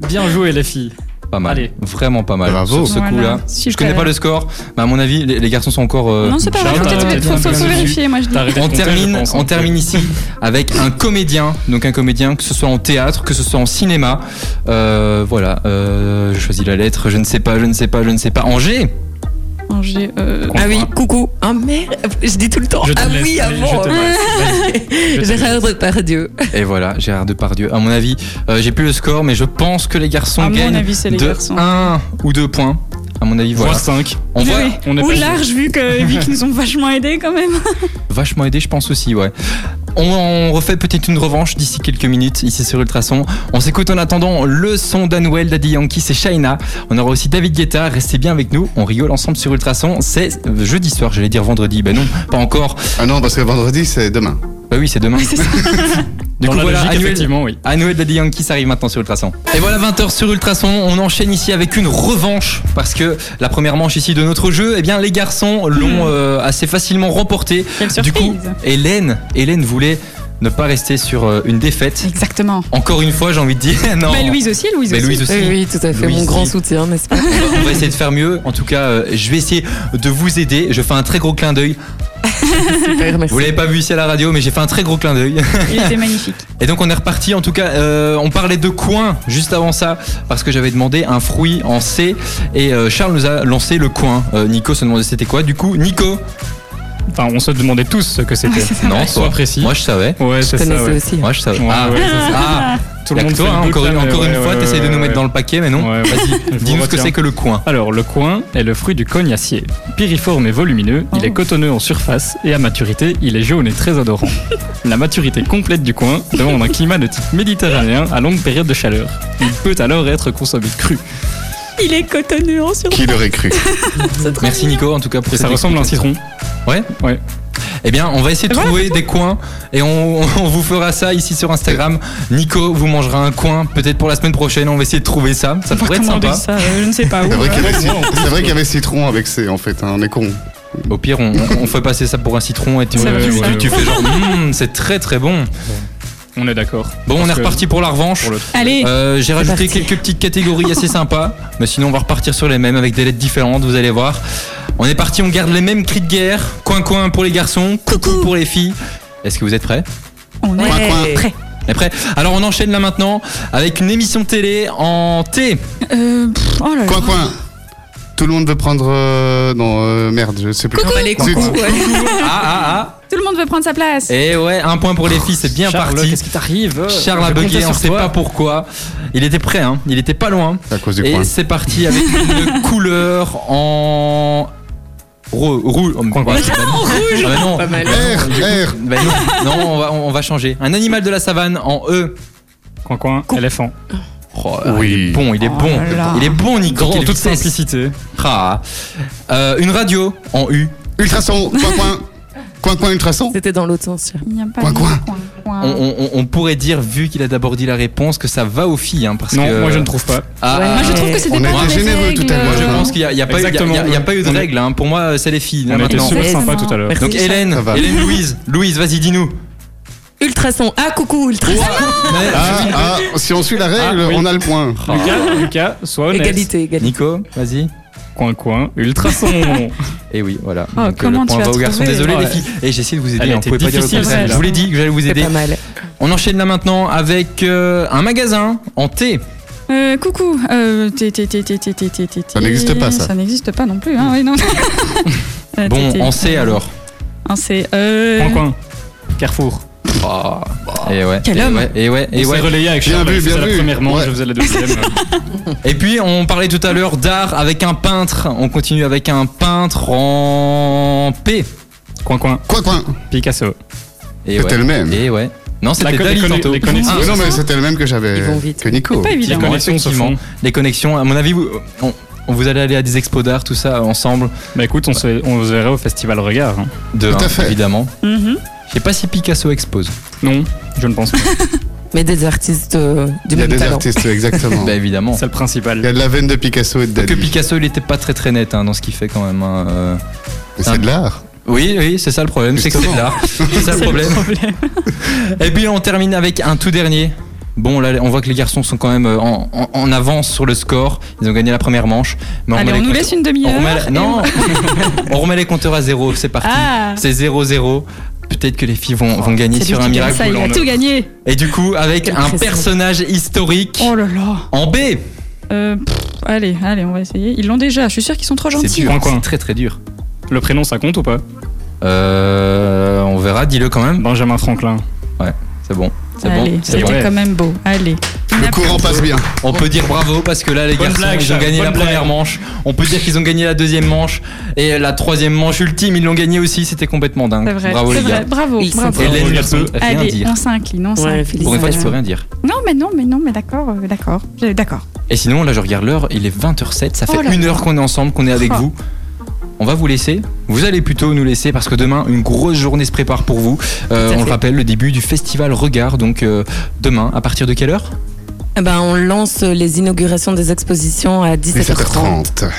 Bien joué, les filles. Pas mal. Allez. Vraiment pas mal. Bravo. Sur ce Voilà. coup-là. Je connais pas le score, mais à mon avis, les, les garçons sont encore. euh, Non, c'est pas vrai. Faut, vérifier, moi je dis. On compter, termine, je pense, on termine ici avec un comédien, donc un comédien que ce soit en théâtre, que ce soit en cinéma. Euh, voilà, euh, je choisis la lettre, je ne sais pas, je ne sais pas, je ne sais pas. Angers Euh, Ah oui, coucou. Ah merde, je dis tout le temps. Je te Ah oui, avant. Gérard Depardieu. Et voilà, Gérard Depardieu. À mon avis, euh, j'ai plus le score, mais je pense que les garçons à mon gagnent avis, c'est les de garçons. 1 ou 2 points. À mon avis, voilà. Voire 5. On voit Oui. on est Ou large, vu que vu qu'ils nous ont vachement aidés quand même. vachement aidé, je pense aussi, ouais. On, refait peut-être une revanche d'ici quelques minutes ici sur Ultrason. On s'écoute en attendant le son d'Anuel, Daddy Yankee, c'est Shaina. On aura aussi David Guetta. Restez bien avec nous. On rigole ensemble sur Ultrason. C'est euh, jeudi soir, j'allais dire vendredi. Ben non, pas encore. Ah non, parce que vendredi, c'est demain. Bah oui, c'est demain. C'est ça. Du Dans coup, la voilà, logique, effectivement, oui. Anuel Daddy Yankee, ça arrive maintenant sur Ultrason. Et voilà 20h sur Ultrason, on enchaîne ici avec une revanche parce que la première manche ici de notre jeu, eh bien les garçons l'ont euh, assez facilement remporté. Quelle Du surprise. coup, Hélène, Hélène voulait ne pas rester sur euh, une défaite. Exactement. Encore une fois, j'ai envie de dire non. Bah, Louise aussi, Louise Mais aussi. Louise aussi. Oui, oui, tout à fait. Mon grand soutien, n'est-ce pas On va, essayer de faire mieux. En tout cas, euh, je vais essayer de vous aider. Je fais un très gros clin d'œil. Super, merci. Vous l'avez pas vu ici à la radio, mais j'ai fait un très gros clin d'œil. Il était magnifique. Et donc on est reparti. En tout cas, euh, on parlait de coin juste avant ça parce que j'avais demandé un fruit en C et euh, Charles nous a lancé le coin. Euh, Nico se demandait c'était quoi. Du coup, Nico. Enfin, on se demandait tous ce que c'était. Non, Sois toi. précis. Moi je savais. Ouais, Je ça. connaissais ouais. aussi. Moi je savais. Ouais, ah, ouais, c'est ça. ah. Tout le monde toi, hein, encore, une, là, mais encore une ouais, fois, ouais, t'essayes de nous mettre ouais. dans le paquet, mais non. Vas-y, dis-nous ce que c'est que le coin. Alors, le coin est le fruit du cognacier. Piriforme et volumineux, il est Oh. cotonneux en surface et à maturité, il est jaune et très odorant. La maturité complète du coin demande un climat de type méditerranéen à longue période de chaleur. Il peut alors être consommé cru. Il est cotonneux en sur. Qui l'aurait cru? Merci Nico en tout cas pour Et ça ressemble à un citron. Ouais Ouais. Eh bien, on va essayer de Voilà, trouver des coins et on, on vous fera ça ici sur Instagram. Nico vous mangera un coin peut-être pour la semaine prochaine. On va essayer de trouver ça. Ça pourrait être sympa. ça euh, Je ne sais pas où. C'est vrai qu'il y, avait y citron avec C en fait, hein, on est con. Au pire, on, on fait passer ça pour un citron et tu, tu fais genre, Hum, c'est très très bon. On est d'accord. Bon, on est que reparti pour la revanche. pour Allez, Euh, J'ai rajouté parti. quelques petites catégories assez sympas, mais sinon on va repartir sur les mêmes avec des lettres différentes, vous allez voir. On est parti, on garde les mêmes cris de guerre. Coin coin pour les garçons, coucou pour les filles. Est-ce que vous êtes prêts on est Coin, coin. prêt. On est prêts Alors on enchaîne là maintenant avec une émission télé en T. Euh, oh là là. Coin coin, Tout le monde veut prendre. euh, non, euh, merde, je sais plus. On va les Zut. coucou, ouais. Ah, ah, Tout le monde veut prendre sa place. ah. Et ouais, un point pour les filles, c'est bien Charles, parti. Qu'est-ce qui t'arrive? Charles a bugué, on sait toi. pas pourquoi. Il était prêt, hein. il était pas loin. C'est à cause du Et c'est parti avec une couleur en rouge. rouge. Ah bah non. Pas mal. R, R. Bah non, non, on va, on va changer. Un animal de la savane en E. Coin, coin, éléphant. Oh, Oui. Il est bon, il est Oh bon. là. Il est bon, Nico. En Quelle toute vitesse. simplicité. Ah. Euh, une radio en U. Ultrason, coin, coin. Coin, coin, ultrason. C'était dans l'autre sens. Il n'y a pas Coin, de coin. coin. On, on- on- on pourrait dire, vu qu'il a d'abord dit la réponse, que ça va aux filles. Hein, parce Non, que... moi je ne trouve pas. Ah, Ouais. ah, Moi, je trouve que c'était On pas les généreux tout à l'heure. Moi, je pense qu'il n'y a, y a pas eu- il y a- y pas eu de On règle. hein. Pour moi, c'est les filles. là, On maintenant. super sympa tout à l'heure. Donc Hélène. Hélène Louise, Louise, vas-y, dis-nous. Ultrason. Ah, coucou, ultrason. Mais- Ah, ah, si on suit la règle, Ah, oui. on a le point. Lucas, Lucas, sois honnête. Égalité, égalité. Nico, vas-y. Coin, coin, ultrason. Et oui, voilà. Oh, Donc, euh, comment le point tu as va aux garçons. Désolé Ouais. les filles. Et j'essaie de vous Elle aider. a On été pouvait pas dire le difficile, contraire. celle-là. Je vous l'ai dit que j'allais vous C'est aider. pas mal. On enchaîne là maintenant avec euh, un magasin en T. Euh, coucou. Euh, t- t- t- t- t- t- t- t- Ça n'existe pas, ça. Ça n'existe pas non plus. Hein, oui, non. Euh, Bon, t- en C alors. En C. Euh, Coin, coin. Carrefour. Et ouais. Quel et homme. ouais, et ouais, et Et ouais. relayé avec Bien Charles. vu, bien la vu. première manche, Ouais. je faisais la deuxième. Et puis on parlait tout à l'heure d'art avec un peintre. On continue avec un peintre en P. coin, coin. Coin, coin. Picasso. Et C'était ouais. le même. Et ouais. Non, c'était La Dali tantôt. les connexions. Ah, non, mais c'était le même que j'avais. Ils vont vite. Que Nico. Pas évident. Les connexions se effectivement. font. Les connexions, à mon avis, vous, on, on vous allez aller à des expos d'art, tout ça ensemble. Bah écoute, on se, on se verrait au festival Regard. hein. De Tout à fait. évidemment. Mhm. Je sais pas si Picasso expose. Non, je ne pense pas. Mais des artistes euh, du Il y a même des talent. artistes, exactement. Bah évidemment. C'est le principal. Il y a de la veine de Picasso et de Que Dali. Picasso, il était pas très très net hein, dans ce qu'il fait quand même. hein, euh. Mais C'est de l'art. Oui, oui, c'est ça le problème, c'est que c'est de Justement. l'art. C'est ça le problème. Et puis on termine avec un tout dernier. Bon, là, on voit que les garçons sont quand même euh, en, en- en avance sur le score. Ils ont gagné la première manche. Mais Allez, remet on les nous laisse une on demi-heure. remet la- et Non, on- on remet les compteurs à zéro. C'est parti. Ah. C'est 0-0. Peut-être que les filles vont, vont gagner sur un miracle. ça, il a tout gagné. Et du coup, avec un personnage historique Oh là là. en B. Euh, pff, allez, allez, on va essayer. Ils l'ont déjà. Je suis sûre qu'ils sont trop C'est gentils. c'est très très dur. Le prénom, ça compte ou pas? Euh, on verra, dis-le quand même. Benjamin Franklin. C'est bon, c'est Allez, bon, c'est bon. c'était vrai. quand même beau. Allez. Le courant passe bien. On peut dire bravo parce que là les Bonne garçons blague, ils ont gagné la première manche. On peut dire qu'ils ont gagné la deuxième manche et la troisième manche ultime ils l'ont gagné aussi. C'était complètement dingue. C'est vrai. Bravo c'est les vrai. gars. Bravo. Ils bravo. Hélène ne peut rien Allez, dire. on s'incline, on Ouais, s'incline. Pour une fois peux rien dire. Non, mais non, mais non, mais d'accord, euh, d'accord, d'accord. Et sinon là je regarde l'heure, il est 20h07, ça fait Oh là une heure qu'on est ensemble, qu'on est avec Oh. vous. On va vous laisser. Vous allez plutôt nous laisser parce que demain une grosse journée se prépare pour vous. Euh, on le fait. rappelle le début du festival Regard donc euh, demain à partir de quelle heure? Eh ben, on lance les inaugurations des expositions à 17h30. 17h30.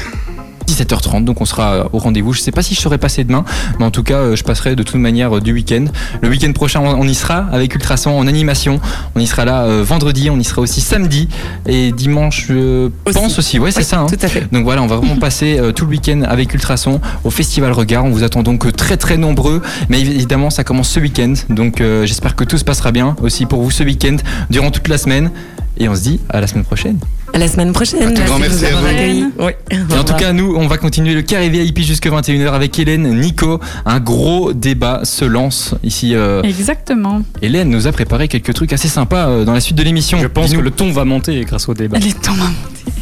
17h30, donc on sera euh, au rendez-vous. Je sais pas si je serai passé demain, mais en tout cas, euh, je passerai de toute manière euh, du week-end. Le week-end prochain, on y sera avec Ultrason en animation. On y sera là vendredi, on y sera aussi samedi et dimanche, je Aussi. pense aussi. Ouais, c'est Oui, ça. hein. Tout à fait. Donc voilà, on va vraiment passer tout le week-end avec Ultrason au Festival Regard. On vous attend donc très très nombreux, mais évidemment ça commence ce week-end. Donc euh, j'espère que tout se passera bien aussi pour vous ce week-end durant toute la semaine. Et on se dit à la semaine prochaine. À la semaine prochaine. Un tout grand merci à vous. accueillis. Oui. Et en tout cas, nous, on va continuer le carré VIP jusqu'à 21h avec Hélène, Nico. Un gros débat se lance ici. euh, Exactement. Hélène nous a préparé quelques trucs assez sympas euh, dans la suite de l'émission. Je pense que le ton va monter grâce au débat. Les temps m'ont monté.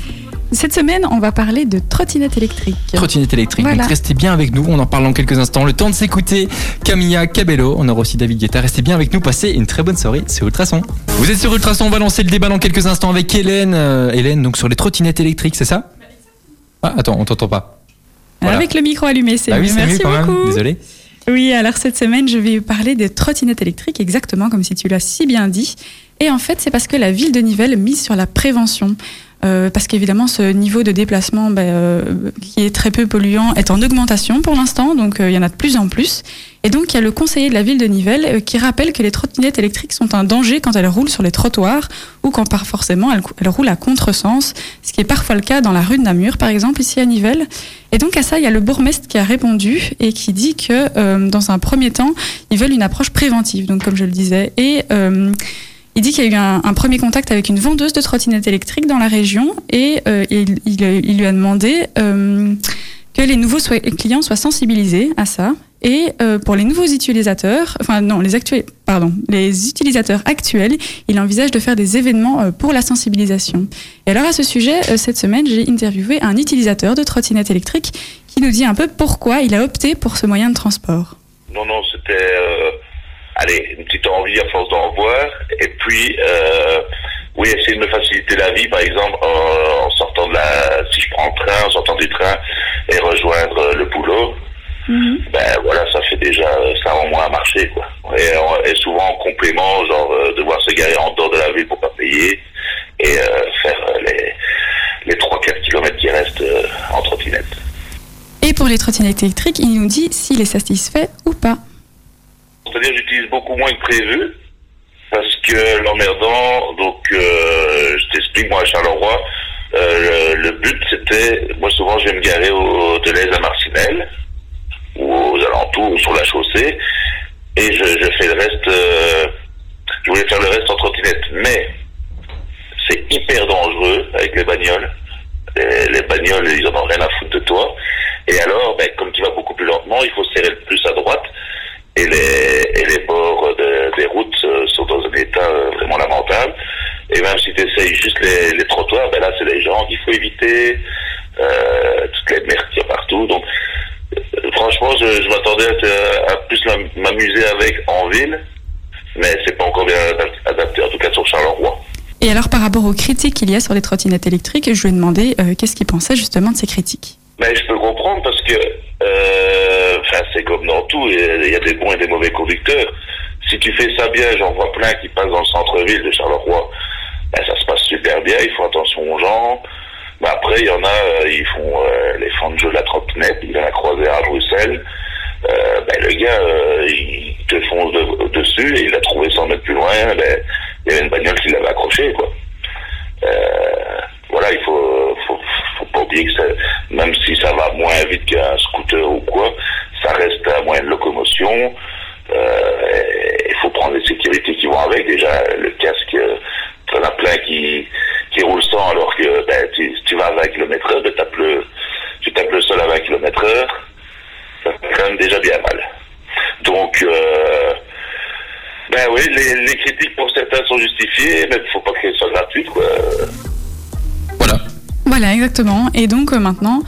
Cette semaine, on va parler de trottinette électrique. Trottinette électrique. Voilà. Donc restez bien avec nous, on en parle dans quelques instants. Le temps de s'écouter Camilla Cabello. On aura aussi David Guetta. Restez bien avec nous, passez une très bonne soirée sur Ultrason. Vous êtes sur Ultrason, on va lancer le débat dans quelques instants avec Hélène. Euh, Hélène, donc sur les trottinettes électriques, c'est ça? Ah, attends, on t'entend pas. Voilà. Avec le micro allumé, c'est Ah oui, c'est Merci quand même. beaucoup. Désolé. Oui, alors cette semaine, je vais parler des trottinettes électriques, exactement comme si tu l'as si bien dit. Et en fait, c'est parce que la ville de Nivelles mise sur la prévention. Euh, parce qu'évidemment, ce niveau de déplacement ben, euh, qui est très peu polluant est en augmentation pour l'instant, donc euh, il y en a de plus en plus. Et donc, il y a le conseiller de la ville de Nivelles euh, qui rappelle que les trottinettes électriques sont un danger quand elles roulent sur les trottoirs ou quand par forcément elles, roulent à contresens, ce qui est parfois le cas dans la rue de Namur, par exemple, ici à Nivelles. Et donc à ça, il y a le bourgmestre qui a répondu et qui dit que euh, dans un premier temps, ils veulent une approche préventive, donc comme je le disais. Et Il dit qu'il y a eu un, premier contact avec une vendeuse de trottinettes électriques dans la région et euh, il, lui a demandé euh, que les nouveaux clients soient sensibilisés à ça. Et euh, pour les nouveaux utilisateurs, enfin non, les actuels, pardon, les utilisateurs actuels, il envisage de faire des événements pour la sensibilisation. Et alors à ce sujet, cette semaine, j'ai interviewé un utilisateur de trottinette électrique qui nous dit un peu pourquoi il a opté pour ce moyen de transport. Non, non, c'était, allez, une petite envie à force d'en voir. Et puis, euh, oui, essayer de me faciliter la vie, par exemple, en, en sortant de la, si je prends le train, en sortant du train et rejoindre euh, le boulot. Ben voilà, ça fait déjà, euh, ça rend moins à marcher, quoi. Et, en- et souvent en complément, genre euh, devoir se garer en dehors de la ville pour pas payer et euh, faire euh, les, les 3-4 kilomètres qui restent euh, en trottinette. Et pour les trottinettes électriques, il nous dit s'il est satisfait ou pas. C'est-à-dire j'utilise beaucoup moins que prévu parce que l'emmerdant, donc euh, je t'explique, moi à Charleroi, euh, le, le but c'était, moi souvent je vais me garer au Deleuze à Marcinelle ou aux alentours ou sur la chaussée et je, fais le reste, euh, je voulais faire le reste en trottinette, mais c'est hyper dangereux avec les bagnoles. Les, les bagnoles, ils en ont rien à foutre de toi. Et alors, ben, comme tu vas beaucoup plus lentement, il faut serrer le plus à droite et les, et les bords de- des routes euh, sont dans un état euh, vraiment lamentable. Et même si tu essayes juste les, les trottoirs, ben là, c'est les gens qu'il faut éviter, euh, toutes les merdes qu'il y a partout. Donc, euh, franchement, je, je m'attendais à, plus m'am- m'amuser avec en ville, mais c'est pas encore bien adap- adapté, en tout cas sur Charleroi. Et alors par rapport aux critiques qu'il y a sur les trottinettes électriques, je lui ai demandé euh, qu'est-ce qu'il pensait justement de ces critiques? Mais je peux comprendre parce que, euh, enfin, c'est comme dans tout, il y a- a des bons et des mauvais conducteurs. Si tu fais ça bien, j'en vois plein qui passent dans le centre-ville de Charleroi, ben, ça se passe super bien, ils font attention aux gens. Mais après, il y en a, euh, ils font euh, les fans de jeu de la trottinette, il en a croisé à Bruxelles. Ben, le gars, il te fonce de- dessus et il l'a trouvé 100 mètres plus loin. Ben, il y avait une bagnole qui l'avait accroché, voilà, il faut, faut pas oublier que même si ça va moins vite qu'un scooter ou quoi, ça reste un moyen de locomotion. Euh, Il faut prendre les sécurités qui vont avec. Déjà, le casque, euh, t'en as plein qui, qui sans alors que ben, tu, vas à 20 km heure, ben, tapes le, tu tapes le sol à 20 km heure. Ça fait quand même déjà bien mal. Donc, euh, ben oui, les, critiques pour certains sont justifiées, mais il faut pas qu'elles soient gratuites, quoi. Voilà. Exactement. Et donc euh, maintenant,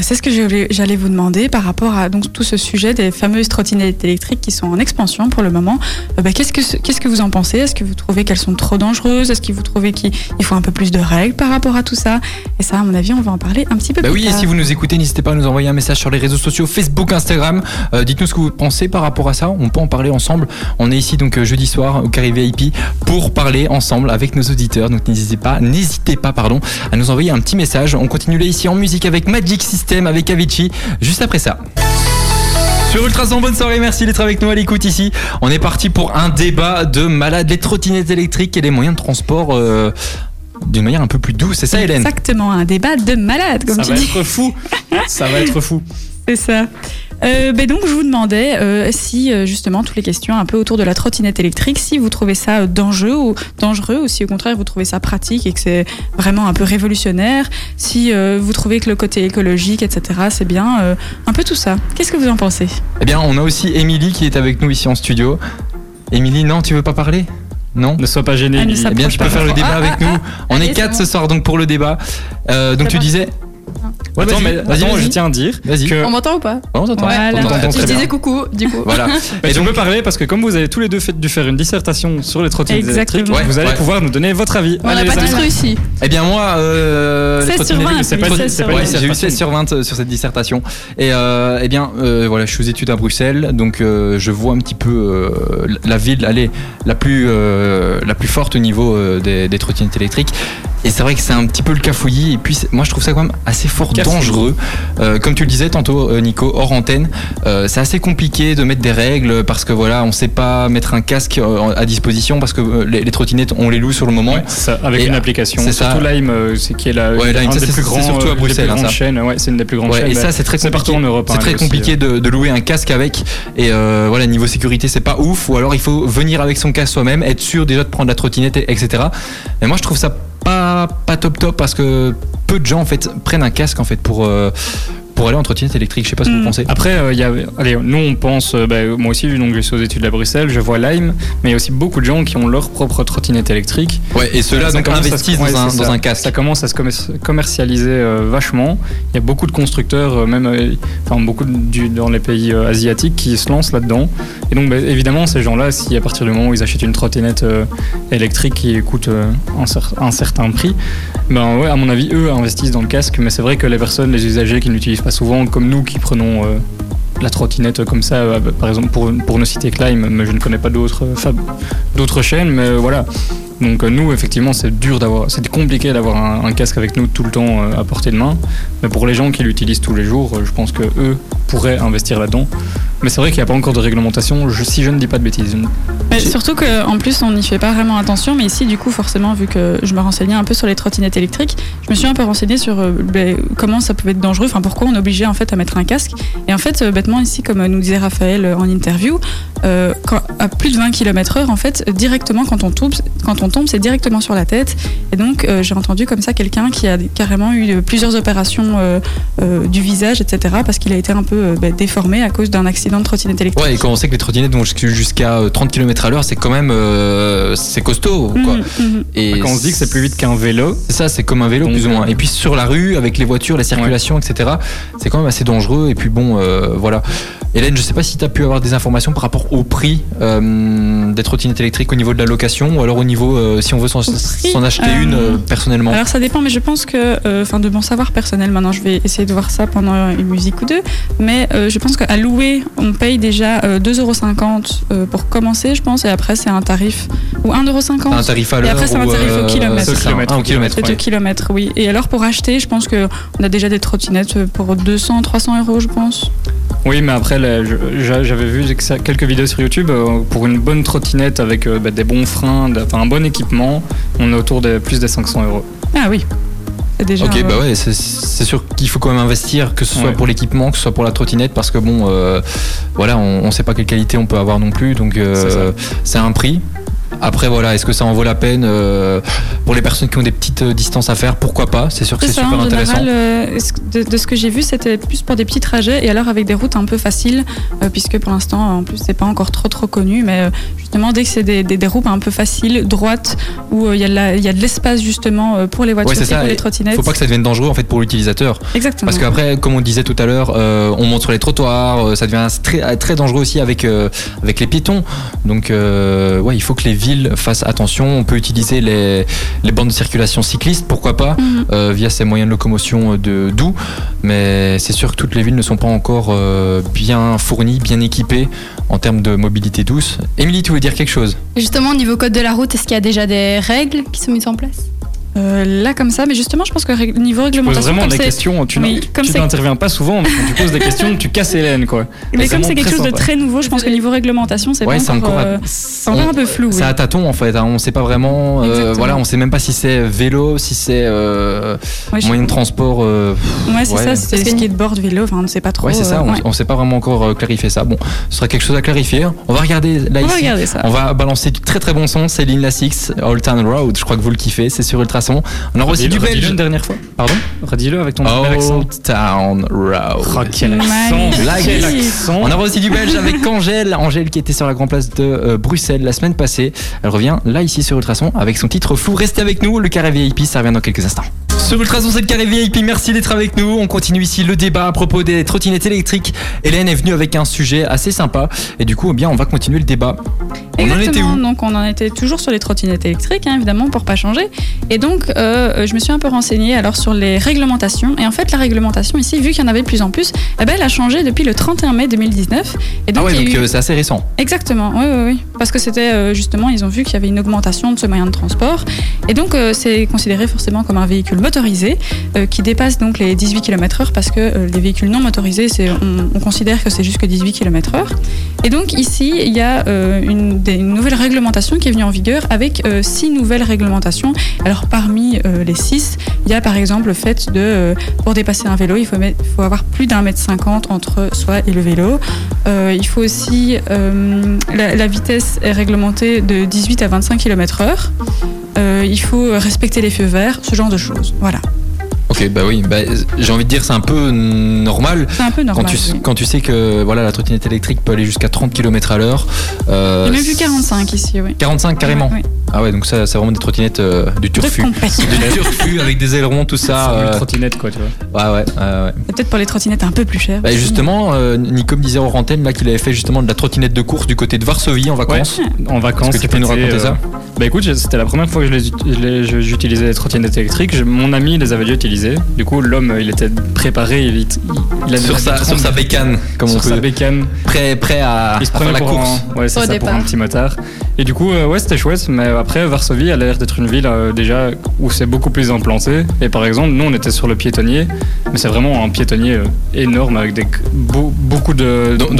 c'est ce que j'allais vous demander par rapport à donc tout ce sujet des fameuses trottinettes électriques qui sont en expansion pour le moment. Euh, bah, qu'est-ce que qu'est-ce que vous en pensez? Est-ce que vous trouvez qu'elles sont trop dangereuses? Est-ce que vous trouvez qu'il il faut un peu plus de règles par rapport à tout ça? Et ça, à mon avis, on va en parler un petit peu Bah plus oui, et si vous nous écoutez, n'hésitez pas à nous envoyer un message sur les réseaux sociaux, Facebook, Instagram. Euh, Dites-nous ce que vous pensez par rapport à ça. On peut en parler ensemble. On est ici donc euh, jeudi soir au Carré VIP pour parler ensemble avec nos auditeurs. Donc n'hésitez pas, n'hésitez pas, pardon, à nous envoyer un petit message. On continue là ici en musique avec Magic System, avec Avicii, juste après ça. Sur Ultrason, bonne soirée, merci d'être avec nous à l'écoute ici. On est parti pour un débat de malades, les trottinettes électriques et les moyens de transport euh, d'une manière un peu plus douce. C'est ça, Hélène? Exactement, un débat de malade, comme Ça tu va dis. être fou. Ça va être fou. C'est ça. Euh, ben donc je vous demandais euh, si euh, justement toutes les questions un peu autour de la trottinette électrique, si vous trouvez ça dangereux ou dangereux, ou si au contraire vous trouvez ça pratique et que c'est vraiment un peu révolutionnaire, si euh, vous trouvez que le côté écologique, etc. c'est bien, euh, un peu tout ça. Qu'est-ce que vous en pensez? Eh bien, on a aussi Émilie qui est avec nous ici en studio. Émilie, non, tu veux pas parler? Non? Ne sois pas gêné. Ah, Eh bien, tu peux faire le débat Ah, avec ah, nous. On Allez, est quatre bon. ce soir donc pour le débat. Euh, donc tu disais Ouais, Attends, vas-y, mais vas-y, je tiens à dire que On m'entend ou pas on t'entend. Voilà. On Je disais coucou, du coup. Voilà. Et donc, peux parler parce que comme vous avez tous les deux fait, dû faire une dissertation sur les trottinettes Exactement. électriques, vous allez ouais. pouvoir nous donner votre avis. On n'a pas tous réussi. eh bien moi, euh, les 16 sur trottinettes 20, électriques, c'est pas oui, dit, 16 c'est sur pas 20. Ouais, dit. j'ai eu dissertation. 16 sur 20 sur cette dissertation. Et euh, eh bien, euh, voilà, je suis aux études à Bruxelles, donc euh, je vois un petit peu euh, la ville, allez, la plus, euh, la plus forte au niveau euh, des, des trottinettes électriques. Et c'est vrai que c'est un petit peu le cafouillis. Et puis, moi, je trouve ça quand même assez fort dangereux. Euh, comme tu le disais tantôt, euh, Nico, hors antenne, euh, c'est assez compliqué de mettre des règles parce que voilà, on sait pas mettre un casque à disposition parce que les, les trottinettes, on les loue sur le moment. Ouais, c'est ça, avec Et, une euh, application. c'est ça. Surtout Lime, c'est qui est la Ouais, Lime, un ça, des c'est- plus grands, surtout à Bruxelles, hein. Ouais, c'est une des plus grandes chaînes. et ça, c'est très compliqué. partout en Europe. C'est hein, très compliqué de, de louer un casque avec. Et euh, voilà, niveau sécurité, c'est pas ouf. Ou alors, il faut venir avec son casque soi-même, être sûr déjà de prendre la trottinette, et- etc. Mais moi, je trouve ça pas, pas top top parce que peu de gens en fait prennent un casque en fait pour euh, pour aller en trottinette électrique. Je sais pas ce que vous Mm. pensez. Après, euh, il y a, allez, nous on pense, euh, bah, moi aussi, donc je suis aux études à Bruxelles, je vois Lime, mais il y a aussi beaucoup de gens qui ont leur propre trottinette électrique. Ouais, et ceux-là Ça donc se- investissent ouais, dans, un, dans casque. Ça commence à se commer- commercialiser euh, vachement. Il y a beaucoup de constructeurs, euh, même euh, enfin, beaucoup du- dans les pays euh, asiatiques, qui se lancent là-dedans. Et donc, bah, évidemment, ces gens-là, si à partir du moment où ils achètent une trottinette euh, électrique qui coûte euh, un, cer- un certain prix, ben ouais, à mon avis, eux investissent dans le casque. Mais c'est vrai que les personnes, les usagers qui n'utilisent pas souvent, comme nous qui prenons euh, la trottinette comme ça, euh, par exemple, pour, pour ne citer Lime, mais je ne connais pas d'autres euh, chaînes, mais voilà. Donc nous, effectivement, c'est dur d'avoir, c'est compliqué d'avoir un, un casque avec nous tout le temps à portée de main. Mais pour les gens qui l'utilisent tous les jours, je pense que eux pourraient investir là-dedans. Mais c'est vrai qu'il n'y a pas encore de réglementation, je- si je ne dis pas de bêtises. Mais surtout qu'en plus, on n'y fait pas vraiment attention. Mais ici, du coup, forcément, vu que je me renseignais un peu sur les trottinettes électriques, je me suis un peu renseignée sur euh, ben, comment ça pouvait être dangereux, enfin pourquoi on obligé en fait à mettre un casque. Et en fait, euh, bêtement ici, comme nous disait Raphaël euh, en interview, euh, quand- à plus de 20 km/h, en fait, euh, directement quand on tombe, quand on tombe, c'est directement sur la tête. Et donc, euh, j'ai entendu comme ça quelqu'un qui a carrément eu euh, plusieurs opérations euh, euh, du visage, etc., parce qu'il a été un peu euh, ben, déformé à cause d'un accident de trottinette électrique. Ouais, et quand on sait que les trottinettes vont jusqu'- jusqu'à euh, 30 km à l'heure, c'est quand même euh, c'est costaud. Quoi. Mhm. Et Quand on se dit que c'est plus vite qu'un vélo, C'est ça, c'est comme un vélo Donc, plus ou moins. euh, Et puis sur la rue, avec les voitures, la circulation, etc., c'est quand même assez dangereux. Et puis bon, euh, voilà. Hélène, je sais pas si tu as pu avoir des informations par rapport au prix euh, des trottinettes électriques au niveau de la location ou alors au niveau euh, si on veut s'en acheter euh, une euh, personnellement. Alors ça dépend, mais je pense que, euh, enfin de mon savoir personnel, maintenant je vais essayer de voir ça pendant une musique ou deux, mais euh, je pense qu'à louer, on paye déjà euh, 2,50€ euh, pour commencer, je pense, et après c'est un tarif, ou 1,50€. un tarif à Et l'heure après, c'est un tarif au euh, kilomètre. kilomètre, un au au kilomètre. C'est ouais. 2 km, oui. Et alors pour acheter, je pense qu'on a déjà des trottinettes pour 200, 300 euros, je pense. Oui, mais après, j'avais vu quelques vidéos sur YouTube. euh, Pour une bonne trottinette avec euh, bah, des bons freins, enfin un bon équipement, on est autour de plus de 500 euros. Ah oui. C'est déjà. Ok, euh, bah ouais, c'est- c'est sûr qu'il faut quand même investir, que ce soit Ouais. pour l'équipement, que ce soit pour la trottinette, parce que bon, euh, voilà, on, on sait pas quelle qualité on peut avoir non plus, donc euh, c'est un prix. Après, voilà, est-ce que ça en vaut la peine euh, pour les personnes qui ont des petites euh, distances à faire Pourquoi pas C'est sûr que C'est super en intéressant. général, euh, de, de ce que j'ai vu, c'était plus pour des petits trajets et alors avec des routes un peu faciles, euh, puisque pour l'instant, en plus, c'est pas encore trop trop connu, mais justement, dès que c'est des, des, des routes un peu faciles, droites, où il y, a de l'espace justement pour les voitures Ouais, et ça, pour les trottinettes. Faut pas que ça devienne dangereux en fait pour l'utilisateur. Exactement. Parce qu'après, comme on disait tout à l'heure, euh, on monte sur les trottoirs, ça devient très, très dangereux aussi avec, euh, avec les piétons. Donc, euh, ouais, il faut que les villes fassent attention. On peut utiliser les, les bandes de circulation cyclistes, pourquoi pas, Mhm. euh, via ces moyens de locomotion de doux. Mais c'est sûr que toutes les villes ne sont pas encore euh, bien fournies, bien équipées en termes de mobilité douce. Émilie, tu voulais dire quelque chose? Justement, au niveau code de la route, est-ce qu'il y a déjà des règles qui sont mises en place? Euh, là, comme ça, mais justement, je pense que niveau Tu poses réglementation, vraiment comme des questions. Tu Oui, tu n'interviens pas souvent, mais quand tu poses des questions, tu casses Hélène, quoi. mais comme c'est vraiment quelque chose de très nouveau, je pense que niveau réglementation, c'est Ouais, encore, encore, euh, c'est encore on- un peu flou. C'est oui. à tâtons en fait, hein. on sait pas vraiment. euh, voilà, on sait même pas si c'est vélo, si c'est euh, Ouais, moyen de transport. euh, Ouais, c'est Ouais. ça, c'est Parce que- skateboard, vélo, enfin, on ne sait pas trop. ouais, c'est ça. euh, On, ouais. on sait pas vraiment encore clarifier ça. Bon, ce sera quelque chose à clarifier. On va regarder là On va ici. regarder ça. On va balancer du très très bon son. C'est Lil Nas X, Old Town Road. Je crois que vous le kiffez. C'est sur On aura aussi du belge. une dernière fois. Pardon. Redis-le avec ton bel accent. Old Town Road. Oh, quel accent Magnifique. Quel accent On aura aussi du belge avec Angèle. Angèle qui était sur la grande place de euh, Bruxelles la semaine passée. Elle revient là ici sur Ultrason avec son titre flou. Restez avec nous, le carré VIP, ça revient dans quelques instants. Sur Ultrason, c'est le carré VIP. Merci d'être avec nous. On continue ici le débat à propos des trottinettes électriques. Hélène est venue avec un sujet assez sympa. Et du coup, eh bien, on va continuer le débat. On en était Exactement, où donc on en était toujours sur les trottinettes électriques, hein, évidemment, pour pas changer. Et donc, euh, je me suis un peu renseignée alors sur les réglementations. Et en fait, la réglementation ici, vu qu'il y en avait de plus en plus, eh ben, elle a changé depuis le 31 mai 2019. Et donc, Ah ouais, donc eu- euh, c'est assez récent. Exactement, oui, oui, oui. Parce que c'était euh, justement, ils ont vu qu'il y avait une augmentation de ce moyen de transport. Et donc, euh, c'est considéré forcément comme un véhicule motorisé euh, qui dépasse donc les 18 km/h parce que les véhicules non motorisés, on, on considère que c'est jusque 18 km/h. Et donc, ici, il y a une, nouvelle réglementation qui est venue en vigueur avec six nouvelles réglementations. Alors, parmi les six, il y a par exemple le fait de, pour dépasser un vélo, il faut, avoir plus d'un mètre cinquante entre soi et le vélo. Il faut aussi, la vitesse est réglementée de 18 à 25 km/h. Euh, il faut respecter les feux verts, ce genre de choses. Voilà. Ok, bah oui, bah, j'ai envie de dire c'est un peu normal. C'est un peu Quand normal. tu, oui. quand tu sais que voilà, la trottinette électrique peut aller jusqu'à 30 km à l'heure. euh, J'ai même vu 45 ici, oui. 45 carrément. Oui, Ah ouais, donc ça, c'est vraiment des trottinettes euh, du turfu. Du turfu avec des ailerons, tout ça. C'est une euh, trottinette, quoi, tu vois. ouais, ouais, ouais, ouais. C'est peut-être pour les trottinettes un peu plus chères. Bah, justement, euh, Nico me disait hors antenne là qu'il avait fait justement de la trottinette de course du côté de Varsovie en vacances. En vacances. Est-ce que tu peux nous raconter ça? Bah écoute, c'était la première fois que j'utilisais les trottinettes électriques. Je- mon ami les avait déjà utilisées. Du coup, l'homme, il était préparé. Il, il avait Sur sa, sur sa bécane, comme on sur sa peut. bécane. Prêt, prêt à, Il se à faire prenait la pour course. un, ouais, c'est ça, pour départ. un petit motard. Et du coup, euh, ouais, c'était chouette. Mais après, Varsovie a l'air d'être une ville euh, déjà où c'est beaucoup plus implanté. Et par exemple, nous, on était sur le piétonnier, mais c'est vraiment un piétonnier euh, énorme avec des, beau- beaucoup de Donc,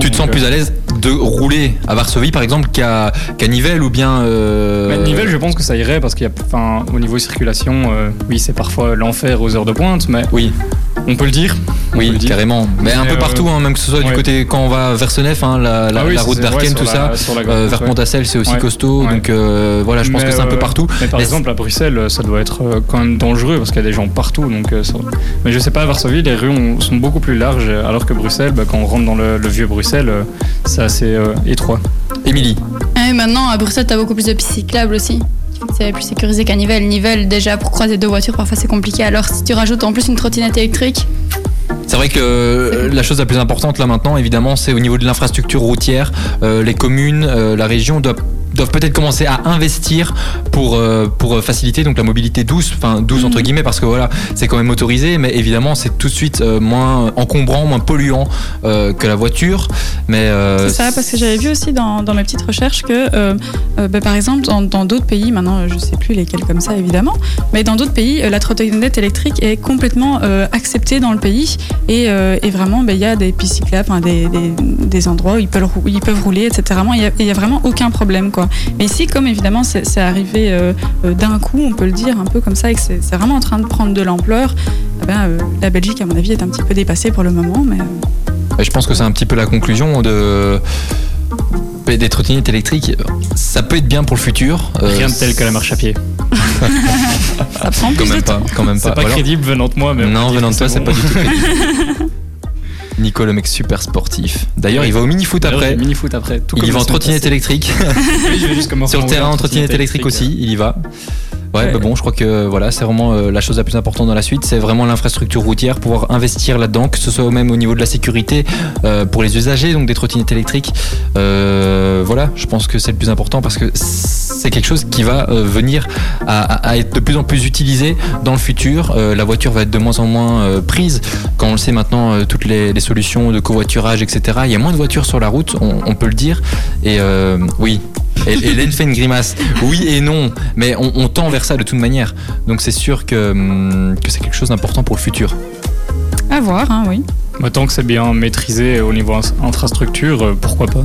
tu te sens Donc, plus à l'aise de rouler à Varsovie par exemple qu'à qu'à Nivelles ou bien. euh, Mais Nivelles, je pense que ça irait parce qu'il y a, enfin, au niveau circulation, euh, oui, c'est parfois l'enfer aux heures de pointe, mais Oui, on peut le dire. Oui, le dire. carrément. Mais un peu euh, partout, hein, même que ce soit du côté quand on va vers Senef, hein, la, la- Ah oui, la c'est- route d'Arken, tout la- ça. la Euh, vers. Pont-à-Cel, c'est aussi Ouais. costaud. Ouais. Donc euh, voilà, je pense Mais, que c'est un peu partout. Mais par Mais exemple, à Bruxelles, ça doit être quand même dangereux parce qu'il y a des gens partout. Donc, ça- Mais je sais pas, à Varsovie, les rues ont- sont beaucoup plus larges, alors que Bruxelles, bah, quand on rentre dans le, le vieux Bruxelles, c'est assez euh, étroit. Émilie, Et maintenant, à Bruxelles, t'as beaucoup plus de pistes cyclables aussi. C'est plus sécurisé qu'à Nivelles. Nivelles, déjà, pour croiser deux voitures, parfois c'est compliqué. Alors, si tu rajoutes en plus une trottinette électrique, c'est vrai que euh, la chose la plus importante là maintenant, évidemment, c'est au niveau de l'infrastructure routière. Euh, les communes, euh, la région doivent doivent peut-être commencer à investir pour euh, pour faciliter donc la mobilité douce enfin douce entre Mhm. guillemets parce que voilà c'est quand même motorisé mais évidemment c'est tout de suite euh, moins encombrant moins polluant euh, que la voiture mais euh, C'est ça, parce que j'avais vu aussi dans, dans mes petites recherches que, euh, euh, bah, par exemple, dans dans d'autres pays, maintenant je ne sais plus lesquels comme ça évidemment, mais dans d'autres pays, euh, la trottinette électrique est complètement euh, acceptée dans le pays et, euh, et vraiment, bah, il y a des pistes cyclables, des, des, des endroits où ils peuvent, rou- ils peuvent rouler, etc. Il n'y a, a vraiment aucun problème. Quoi. Mais ici, comme évidemment c'est arrivé euh, euh, d'un coup, on peut le dire un peu comme ça, et que c'est vraiment en train de prendre de l'ampleur, eh ben, euh, la Belgique, à mon avis, est un petit peu dépassée pour le moment. Mais, je pense que c'est un petit peu la conclusion de des trottinettes électriques ça peut être bien pour le futur Euh, Rien de tel que la marche à pied. ça prend quand plus de même pas temps. quand même C'est pas, pas Voilà. crédible venant de moi, mais. on non venant de toi c'est bon. pas du tout crédible Nico le mec super sportif. D'ailleurs il va au mini foot D'ailleurs, après. Tout il y va en trottinette électrique. Oui, je vais juste commencer sur le terrain en trottinette électrique aussi il y va Ouais, bah bon, je crois que voilà, c'est vraiment euh, la chose la plus importante dans la suite, c'est vraiment l'infrastructure routière, pouvoir investir là-dedans, que ce soit même au niveau de la sécurité euh, pour les usagers, donc des trottinettes électriques. Euh, voilà, je pense que c'est le plus important parce que c'est quelque chose qui va euh, venir à, être de plus en plus utilisé dans le futur. La voiture va être de moins en moins prise. Quand on le sait maintenant, toutes les, les solutions de covoiturage, etc. Il y a moins de voitures sur la route, on, on peut le dire. Et oui. Et- Hélène fait une grimace. Oui et non, mais on, on tend vers ça de toute manière. Donc c'est sûr que, hum, que c'est quelque chose d'important pour le futur. À voir, hein, oui. Bah, tant que c'est bien maîtrisé au niveau infrastructure, euh, pourquoi pas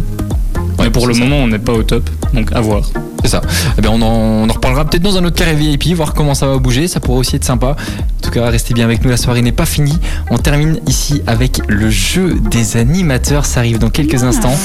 Mais pour le ça. moment, on n'est pas au top, donc à voir. C'est ça. Eh bien, on, en, on en reparlera peut-être dans un autre carré VIP, voir comment ça va bouger. Ça pourrait aussi être sympa. En tout cas, restez bien avec nous. La soirée n'est pas finie. On termine ici avec le jeu des animateurs. Ça arrive dans quelques instants.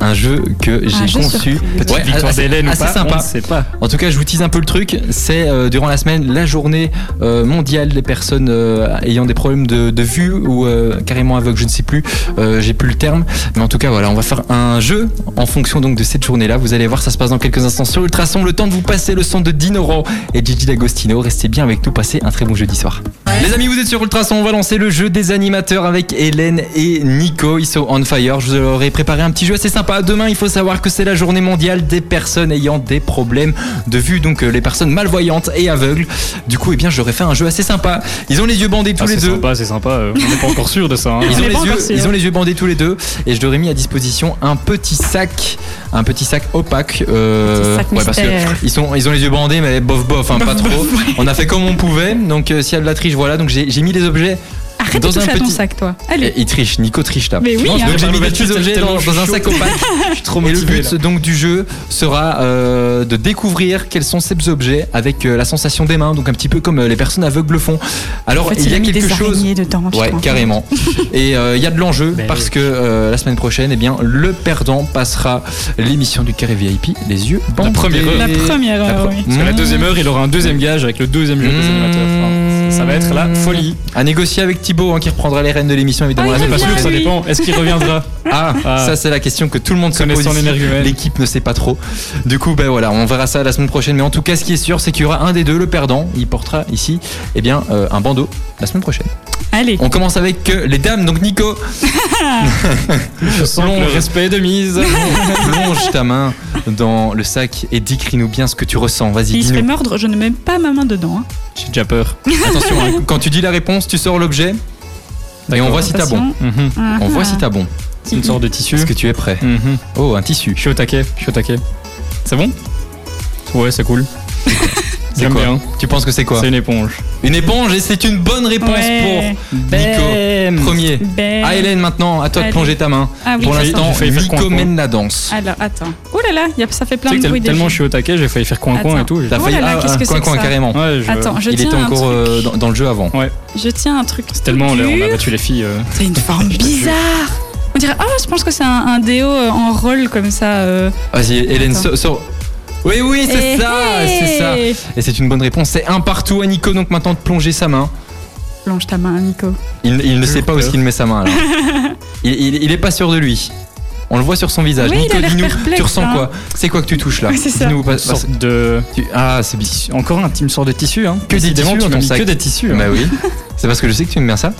Un jeu que j'ai jeu conçu. Petite Ouais, victoire assez- d'Hélène ou pas, sympa. on ne sait pas. En tout cas, je vous tease un peu le truc. C'est euh, durant la semaine la journée euh, mondiale des personnes euh, ayant des problèmes de, de vue ou euh, carrément aveugles, je ne sais plus. Euh, J'ai plus le terme. Mais en tout cas, voilà, on va faire un jeu en fonction donc de cette journée-là. Vous allez voir, ça se passe dans quelques instants sur Ultrason. Le temps de vous passer le son de Dinoro et Gigi D'Agostino. Restez bien avec nous. Passez un très bon jeudi soir. Les amis, vous êtes sur Ultrason. On va lancer le jeu des animateurs avec Hélène et Nico. Ils sont on fire. Je vous aurais préparé un petit jeu assez sympa. Sympa. Demain, il faut savoir que c'est la journée mondiale des personnes ayant des problèmes de vue, donc euh, les personnes malvoyantes et aveugles. Du coup, eh bien, j'aurais fait un jeu assez sympa. Ils ont les yeux bandés tous Ah, les c'est deux. sympa, c'est sympa. euh, On n'est pas encore sûr de ça. hein. Ils On ont, les yeux, encore sûr. ils ont les yeux bandés tous les deux et je leur ai mis à disposition un petit sac, un petit sac opaque. euh, Petit sac parce que mystère. ils sont, ils ont les yeux bandés mais bof bof, hein, pas Bof, trop. bof, ouais. On a fait comme on pouvait, donc euh, s'il y a de la triche, voilà. Donc j'ai mis les objets. Arrête Dans de toucher un à ton petit- sac, toi. Allez. il triche, Nico triche là. Mais oui, Non, je hein. Donc j'ai mis des l'ouverture, petits objets dans, dans un sac opaque. Je suis trop Et le motivé. but là. donc du jeu sera euh, de découvrir quels sont ces objets avec euh, la sensation des mains, donc un petit peu comme euh, les personnes aveugles le font. Alors En fait, il y a mis quelque des chose. dedans. Ouais, carrément. Et euh, il y a de l'enjeu Ben parce oui. que euh, la semaine prochaine, eh bien, le perdant passera l'émission du carré VIP, les yeux bandés. première heure. La première La heure, pre- oui. Parce que la Mmh. deuxième heure, il aura un deuxième gage avec le deuxième jeu des Mmh. animateurs. Ça, va être la folie. À négocier avec Thibaut hein, qui reprendra les rênes de l'émission évidemment. Ah, la il Pas sûr, ça dépend. Est-ce qu'il reviendra Ah, Ah. ça c'est la question que tout le monde se pose. L'équipe ne sait pas trop. Du coup, ben voilà, on verra ça la semaine prochaine. Mais en tout cas, ce qui est sûr, c'est qu'il y aura un des deux, le perdant. Il portera ici, eh bien, euh, un bandeau la semaine prochaine. Allez. On commence avec euh, les dames. Donc Nico, Je sens le respect de mise. plonge ta main dans le sac et décris-nous bien ce que tu ressens. Vas-y, S'il se fait mordre, je ne mets pas ma main dedans. hein. J'ai déjà peur. Attention, hein, quand tu dis la réponse, tu sors l'objet et on voit si t'as bon. Mhm. Ah, On voit ah. si t'as bon. C'est une sorte de tissu. Est-ce que tu es prêt Mhm. Oh, un tissu. Je suis au taquet. Je suis au taquet. C'est bon? Ouais, c'est cool. C'est quoi bien. Tu penses que c'est quoi C'est une éponge. Une éponge et c'est une bonne réponse Ouais. pour Nico. Premier. Ben. Ah Hélène maintenant, à toi de Allez. plonger ta main. Ah oui, Pour l'instant, Nico coin-coin. mène la danse. Alors, attends. Oh là là, y a- ça fait plein Tu sais de bruit tel- tellement je suis au taquet, j'ai failli faire coin-coin et tout. T'as Oh failli là là, qu'est-ce que coin c'est que coin ça carrément. Ouais, je- Attends, je Il tiens était encore euh, dans, dans le jeu avant. Je tiens un truc. Tellement on, a battu les filles. euh. C'est une forme bizarre. On dirait, oh, je pense que c'est un, déo euh, en rôle comme ça. Vas-y, Hélène, sors. Oui, oui, c'est Eh, ça, c'est ça. hey Et c'est une bonne réponse. C'est un partout à Nico, donc maintenant de plonger sa main. Plonge ta main, Nico. Il, il ne sait pas où peur. est-ce qu'il met sa main alors. il, il, il est pas sûr de lui. On le voit sur son visage. Oui, il Nico, a l'air dis-nous, perplexe, tu ressens hein. quoi? C'est quoi que tu touches là? C'est ça. Dis-nous, pas- Une sorte de. tu- Ah, c'est bien. Encore un petit sort de tissu. Hein. Que des Décidément, tissus tu dans m'as sac. Que des tissus. hein. Bah oui. C'est parce que je sais que tu aimes bien ça.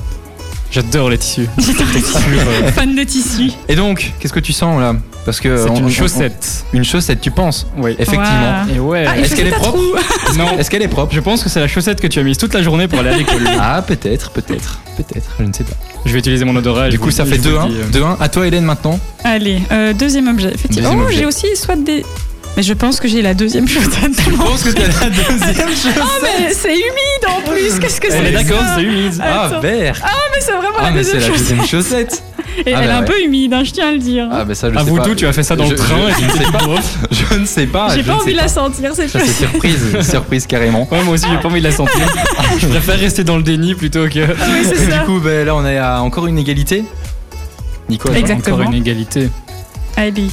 J'adore les tissus. Euh, Fan de tissu. Et donc, qu'est-ce que tu sens là? Parce que C'est on- une on- chaussette. Une chaussette, tu penses? Oui. Effectivement. Et ouais. Ah, Est-ce qu'elle est propre? non. Est-ce qu'elle est propre? Je pense que c'est la chaussette que tu as mise toute la journée pour aller à l'école. Ah, peut-être, peut-être, peut-être, je ne sais pas. Je vais utiliser mon odorat. Du coup, vous- ça fait vous le 2-1. dis, euh. 2-1. À toi, Hélène, maintenant. Allez, euh, deuxième objet. Effectivement. Deuxième oh, j'ai aussi soit des. Mais je pense que j'ai la deuxième chaussette. Je pense que t'as la deuxième. Ah, mais c'est humide en plus. Qu'est-ce que c'est Elle est d'accord, c'est humide. Ah, vert. Ah, mais c'est vraiment Ah, la mais c'est deuxième la chaussette. deuxième chaussette. Et Ah, elle est bah un ouais. peu humide, hein, je tiens à le dire. Ah, bah ça, je À sais vous pas. tout, tu as fait ça dans Je- le train. je- et tu sais pas. Je ne sais pas. J'ai je pas envie de la sentir, cette Ça, c'est chaussette. surprise, surprise carrément. Ouais, moi aussi, j'ai pas envie de la sentir. Je préfère rester dans le déni plutôt que. Ah oui, c'est Du coup, ben, là, on est à encore une égalité. Nico. Exactement. Encore une égalité. Allez,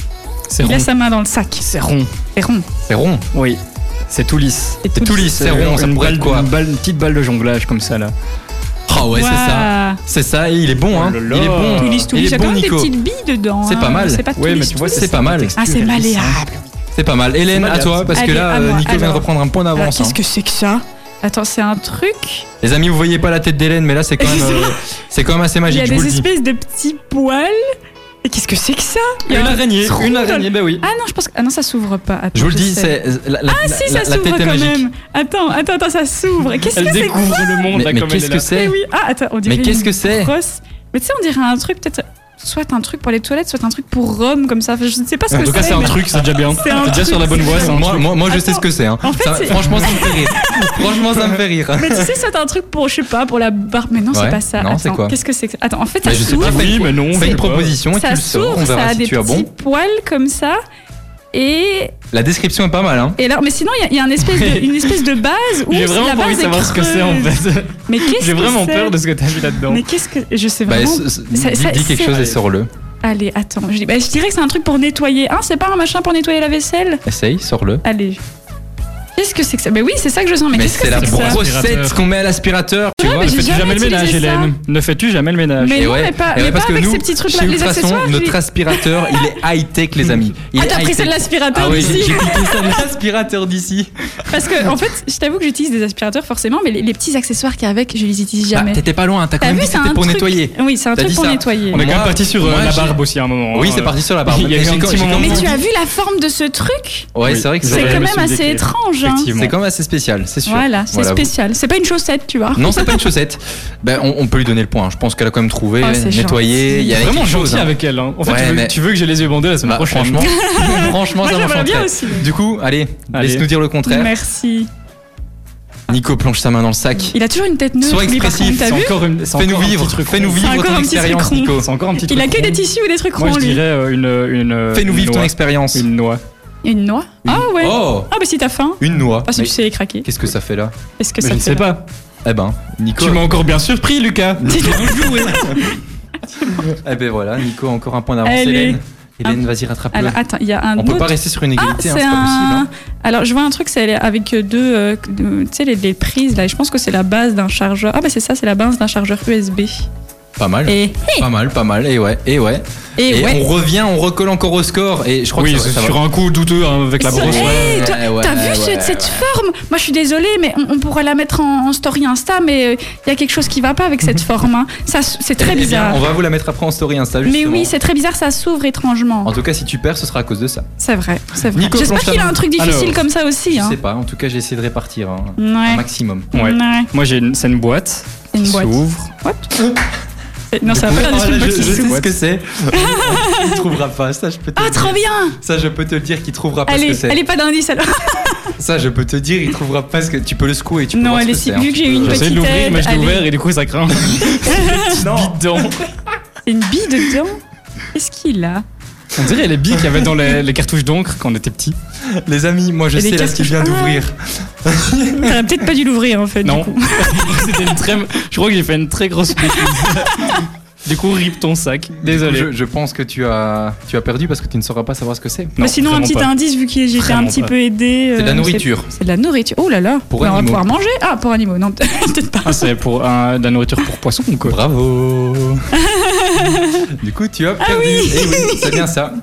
C'est il rond. a sa main dans le sac. C'est rond. C'est rond. c'est rond. Oui. C'est tout lisse. C'est tout lisse, c'est rond. Ça une pourrait balle, être quoi une, balle- une petite balle de jonglage comme ça là. Ah ouais, c'est ça. Ouah. C'est ça. Et il est bon, hein. Oh là là. Il est bon. Tout lisse, tout Il lisse. Il y est a quand bon, même des Nico. petites billes dedans. C'est hein. pas mal. C'est pas tout Ouais, mais lisse, tu tout vois, lisse. C'est pas mal. Ah, c'est malléable. C'est pas mal. Hélène, à malade. toi, parce que Allez, là, à euh, moi. Nico vient de Alors. reprendre un point Alors, d'avance. Qu'est-ce hein. que c'est que ça? Attends, c'est un truc? Les amis, vous voyez pas la tête d'Hélène, mais là, c'est quand même, euh, c'est quand même assez Il y magique. a je vous des le dis. espèces de petits poils. Et qu'est-ce que c'est que ça Il y a Une un araignée, trou une araignée, bah oui. Ah non, je pense que. Ah non, ça s'ouvre pas. Attends, Je vous le dis, c'est la, la, Ah si, ça s'ouvre quand magique. même. Attends, attends, attends, ça s'ouvre. Qu'est-ce Elle que c'est que découvre le monde Mais, là mais comme elle qu'est-ce est que là. c'est Eh oui. Ah, attends, on dirait Mais qu'est-ce une que c'est. Mais tu sais, on dirait un truc peut-être. Soit un truc pour les toilettes, soit un truc pour Rome, comme ça. Enfin, je ne sais pas ce En que tout cas, c'est un truc, c'est déjà bien. C'est déjà sur la bonne c'est voie, c'est Moi, moi, moi, je sais ce que c'est. hein. En fait, Ça- c'est- franchement, ça me fait rire. franchement, ça me fait rire. Mais tu sais, c'est un truc pour, je sais pas, pour la barbe. Mais non, Ouais. c'est pas ça. Non, c'est Attends, quoi Qu'est-ce que c'est que ça? Attends, en fait, ça Mais je sais s'ouvre. pas, Oui, mais non. Fais une proposition et tu Ça le sors. On ça verra a si des tu as petits bon. poils comme ça. Et, La description est pas mal. Hein. et alors, mais sinon, il y a- il y, a, une espèce de, une espèce de base où J'ai la vraiment pas base envie de est savoir ce que c'est en fait. Mais qu'est-ce J'ai vraiment peur de ce que t'as vu là-dedans. Mais qu'est-ce que je sais Bah, vraiment ça- dis, ça- dis quelque chose et sors-le. Allez, attends. Je, dis- bah, je dirais que c'est un truc pour nettoyer. Hein, c'est pas un machin pour nettoyer la vaisselle? Essaye, sors-le. Allez. Qu'est-ce que c'est que ça? Mais oui, c'est ça que je sens. Mais, Mais qu'est-ce que c'est la c'est que ça? brossette qu'on met à l'aspirateur. Tu Ouais, vois? j'ai Fais-tu jamais le ménage. Hélène Ne fais-tu jamais le ménage? Mais Et non, ouais, mais pas, ouais, mais parce pas que avec nous, ces petits trucs-là, les accessoires. notre aspirateur, il est high-tech, les amis. Il Ah, t'as pris celle de l'aspirateur Ah d'ici? j'ai piqué ça de l'aspirateur d'ici. Parce que, en fait, je t'avoue que j'utilise des aspirateurs forcément, mais les, les petits accessoires qu'il y a avec, je les utilise Bah, jamais. T'étais pas loin, t'as quand même vu, dit que c'est c'était pour nettoyer. Oui, c'est un truc pour nettoyer. On est quand même parti sur euh, la barbe aussi à un moment. Oui, hein. c'est parti sur la barbe. Mais tu as vu la forme de ce truc? Ouais, c'est vrai que C'est quand même assez décrit. Hein. C'est quand même assez spécial, c'est sûr. Voilà, c'est Voilà. spécial. C'est pas une chaussette, tu vois. Non, c'est pas une chaussette. Ben, on, on peut lui donner le point. Je pense qu'elle a quand même trouvé, Oh, nettoyé. Il y a Vraiment quelque chose, gentil hein. avec elle. hein. En fait, Ouais, tu, veux, mais- tu veux que j'ai les yeux bandés la semaine Bah, prochaine. franchement, franchement, Moi, ça bien aussi. Du coup, allez, Allez. laisse-nous dire le contraire. Merci. Nico plonge sa main dans le sac. Il a toujours une tête neutre. Sois expressif, C'est vu encore une. Fais-nous vivre, truc fais-nous vivre ton truc expérience. Nico. C'est encore un petit Il a truc que des tissus ou des trucs Moi, ronds, je lui. dirais euh, une. Fais-nous vivre ton expérience. Une noix. Une noix Ah ouais. Oh, Ah bah si t'as faim, une noix. parce que Mais tu sais craquer. Qu'est-ce que ça fait là Qu'est-ce que Mais ça je ne sais là pas. Eh ben, Nico. Tu m'as encore bien surpris, Lucas. Eh ben voilà, Nico a encore un point d'avance. Elle est- Hélène, Hélène, vas-y rattrape-le. Alors attends, il y a un On peut autre. pas rester sur une Ah, égalité, hein, c'est c'est pas possible. un. hein. Alors, je vois un truc, c'est avec deux, euh, deux- tu sais, les, les prises là. Je pense que c'est la base d'un chargeur. Ah bah c'est ça, c'est la base d'un chargeur USB. Pas mal. Et Pas mal, pas mal. Et ouais, et ouais. et, Et ouais. on revient, on recolle encore au score. Et je crois Oui, que ça, sur va. un coup douteux hein, avec la brosse. Ouais, ouais, T'as vu cette ouais. forme? Moi, je suis désolée, mais on, on pourrait la mettre en, en story Insta, mais il y a quelque chose qui va pas avec cette forme. hein. Ça, c'est très Eh bien, bizarre. on va vous la mettre après en story Insta. Mais justement. oui, c'est très bizarre, ça s'ouvre étrangement. En tout cas, si tu perds, ce sera à cause de ça. C'est vrai, c'est vrai. Nico, J'espère qu'il a un truc difficile Alors, comme ça aussi. Je Hein. sais pas. En tout cas, j'ai essayé de répartir hein, un maximum. Ouais. Ouais. Moi, j'ai une, c'est une boîte. Une qui boîte. s'ouvre. Non, ça va pas Ah, là, je, sais ce que c'est. Il trouvera pas. Ça, je peux te Ah, trop bien Ça, je peux te le dire qu'il trouvera pas ce que Allez, c'est. elle est pas d'indice alors. Ça, je peux te dire, il trouvera pas ce que tu peux le secouer. Tu peux Non, elle est si. c'est, hein. Vu que j'ai eu une J'essaie petite de l'ouvrir, mais je l'ai allez. ouvert et du coup, ça craint. Non. Une bille dedans. Qu'est-ce qu'il a? On dirait les billes qu'il y avait dans les, les cartouches d'encre quand on était petit. Les amis, moi je Et les sais là ce qu'il vient d'ouvrir. T'aurais peut-être pas dû l'ouvrir en fait. Non. Du coup. C'était une très. Je crois que j'ai fait une très grosse bêtise. Du coup, rip ton sac. Désolé. Je, je pense que tu as, tu as perdu parce que tu ne sauras pas savoir ce que c'est. Mais sinon, un petit pas. indice vu que j'ai été un petit pas. peu aidé. C'est de la nourriture. C'est de la nourriture. Oh là là. Pour Mais on va pouvoir manger. Ah, pour animaux. Non, peut-être pas. Ah, c'est pour un- de la nourriture pour poisson ou quoi Bravo Du coup, tu as perdu. Eh oui, c'est bien ça.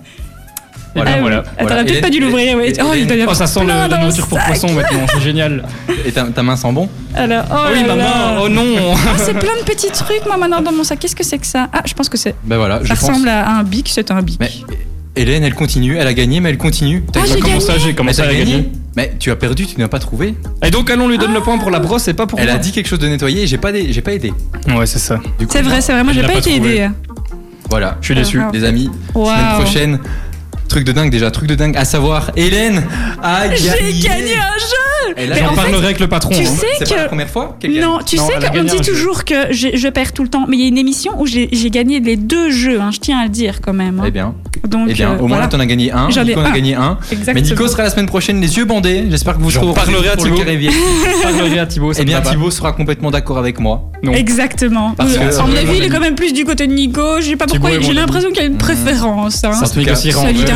Et Voilà, Ah voilà. Ah, T'aurais peut-être pas dû l'ouvrir. ouais. Oh, il doit y Oh, avoir ça sent la nourriture pour poisson maintenant, c'est génial. Et ta, ta main sent bon Alors, oh Ah oui, ma main, oh non Ah, c'est plein de petits trucs, moi, maintenant, dans mon sac. Qu'est-ce que c'est que ça? Ah, je pense que c'est. Ben voilà, je Ça pense. ressemble à un bic, c'est un bic. Mais Hélène, elle continue, elle a gagné, mais elle continue. T'as Ah, j'ai Comment gagné. ça, j'ai commencé à gagné gagner Mais tu as perdu, tu n'as pas trouvé. Et donc, allons lui donne le point pour la brosse et pas pour Elle moi. a dit quelque chose de nettoyer et j'ai pas, dé- j'ai pas aidé. Ouais, c'est ça. Du coup, C'est vrai, c'est vrai. Moi, j'ai pas été aidée. Voilà. Je suis déçu. Ah, Les amis, semaine prochaine, truc de dingue déjà, truc de dingue. À savoir, Hélène a J'ai gagné. un jeu Et là, Mais J'en en parlerai avec le patron. tu hein. sais c'est pas la que. première fois qu'elle gagne. Non, tu Non, sais elle a qu'on dit jeu. toujours que je perds tout le temps, mais il y a une émission où j'ai j'ai gagné les deux jeux, hein, je tiens à le dire quand même. hein. Eh bien, Donc, eh bien euh, au moins voilà. là, t'en as gagné un. J'en ai Nico en a un. gagné un. Exactement. Mais Nico sera la semaine prochaine, les yeux bandés. J'espère que vous serez au rendez-vous à Thibaut. parlerai à Thibaut. Eh me bien. Thibaut sera complètement d'accord avec moi. Non. Exactement. Parce Euh, que- à mon euh, avis, il est quand même plus du côté de Nico. Je sais pas pourquoi. J'ai l'impression qu'il y a une préférence. hein. Ça se tout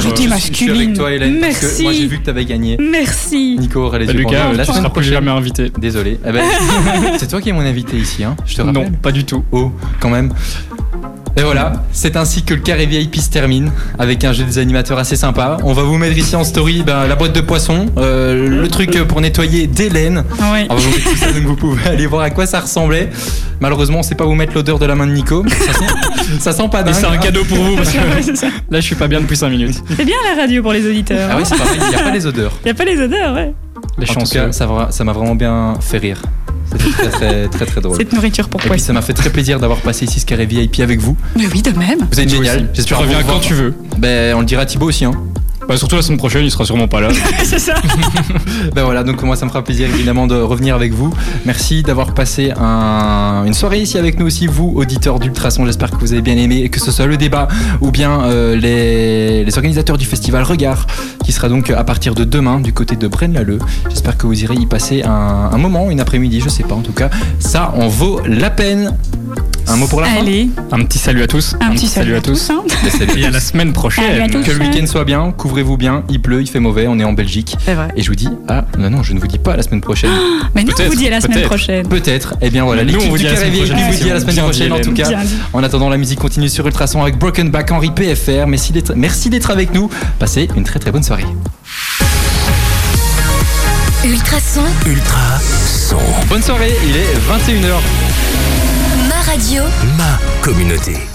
solidarité euh, Je suis masculine. avec toi, Hélène. Parce que Merci. moi, j'ai vu que t'avais gagné. Merci. Nico aura les Bah, yeux Lucas, bandés. La tu semaine seras plus prochaine. jamais invité. Désolé. Eh ben, c'est toi qui es mon invité ici, hein. Je te rappelle. Non, pas du tout. Oh, quand même. Et voilà, c'est ainsi que le carré VIP se termine avec un jeu des animateurs assez sympa. On va vous mettre ici en story ben, la boîte de poisson, euh, le truc pour nettoyer d'Hélène. Oui. On va vous mettre tout ça, donc vous pouvez aller voir à quoi ça ressemblait. Malheureusement, on sait pas vous mettre l'odeur de la main de Nico. Ça sent, ça sent pas dingue. c'est un hein. cadeau pour vous parce que là, je suis pas bien depuis 5 minutes. C'est bien la radio pour les auditeurs. Ah oui, c'est pareil, il n'y a pas les odeurs. Il n'y a pas les odeurs, ouais. Les en tout chanceux. cas, ça vra- ça m'a vraiment bien fait rire. C'était très très très très drôle. Cette nourriture pour Et puis poisson. ça m'a fait très plaisir d'avoir passé ici ce carré VIP avec vous. Mais oui, de même. Vous êtes génial. J'espère reviens quand tu veux. Ben, on le dira à Thibaut aussi. Hein. Bah, surtout la semaine prochaine, il sera sûrement pas là. c'est ça. Ben voilà, donc moi ça me fera plaisir évidemment de revenir avec vous. Merci d'avoir passé un- une soirée ici avec nous aussi, vous auditeurs d'Ultrason. J'espère que vous avez bien aimé, que ce soit le débat ou bien euh, les, les organisateurs du festival Regard, qui sera donc à partir de demain du côté de Braine-l'Alleud. J'espère que vous irez y passer un, un moment, une après-midi, je sais pas. En tout cas, ça en vaut la peine. Un mot pour la fin? Allez, Un petit salut à tous. un, petit salut à tous. hein. Et à la semaine prochaine. Salut à tous. Que le week-end soit bien, couvrez-vous bien, il pleut, il fait mauvais, on est en Belgique. C'est vrai. Et je vous dis, ah non, non, je ne vous dis pas à la semaine prochaine. Mais nous, on Peut-être, vous dit à la semaine prochaine. Peut-être. Eh bien voilà, l'équipe vous du dit à la Carré semaine VIP prochaine. vous dit à la semaine prochaine en tout cas. En attendant, la musique continue sur Ultrason avec Broken Back Henri PFR. Merci d'être, merci d'être avec nous. Passez une très très bonne soirée. Ultrason, Ultra son. Bonne soirée, il est 21h. ma radio. Ma communauté.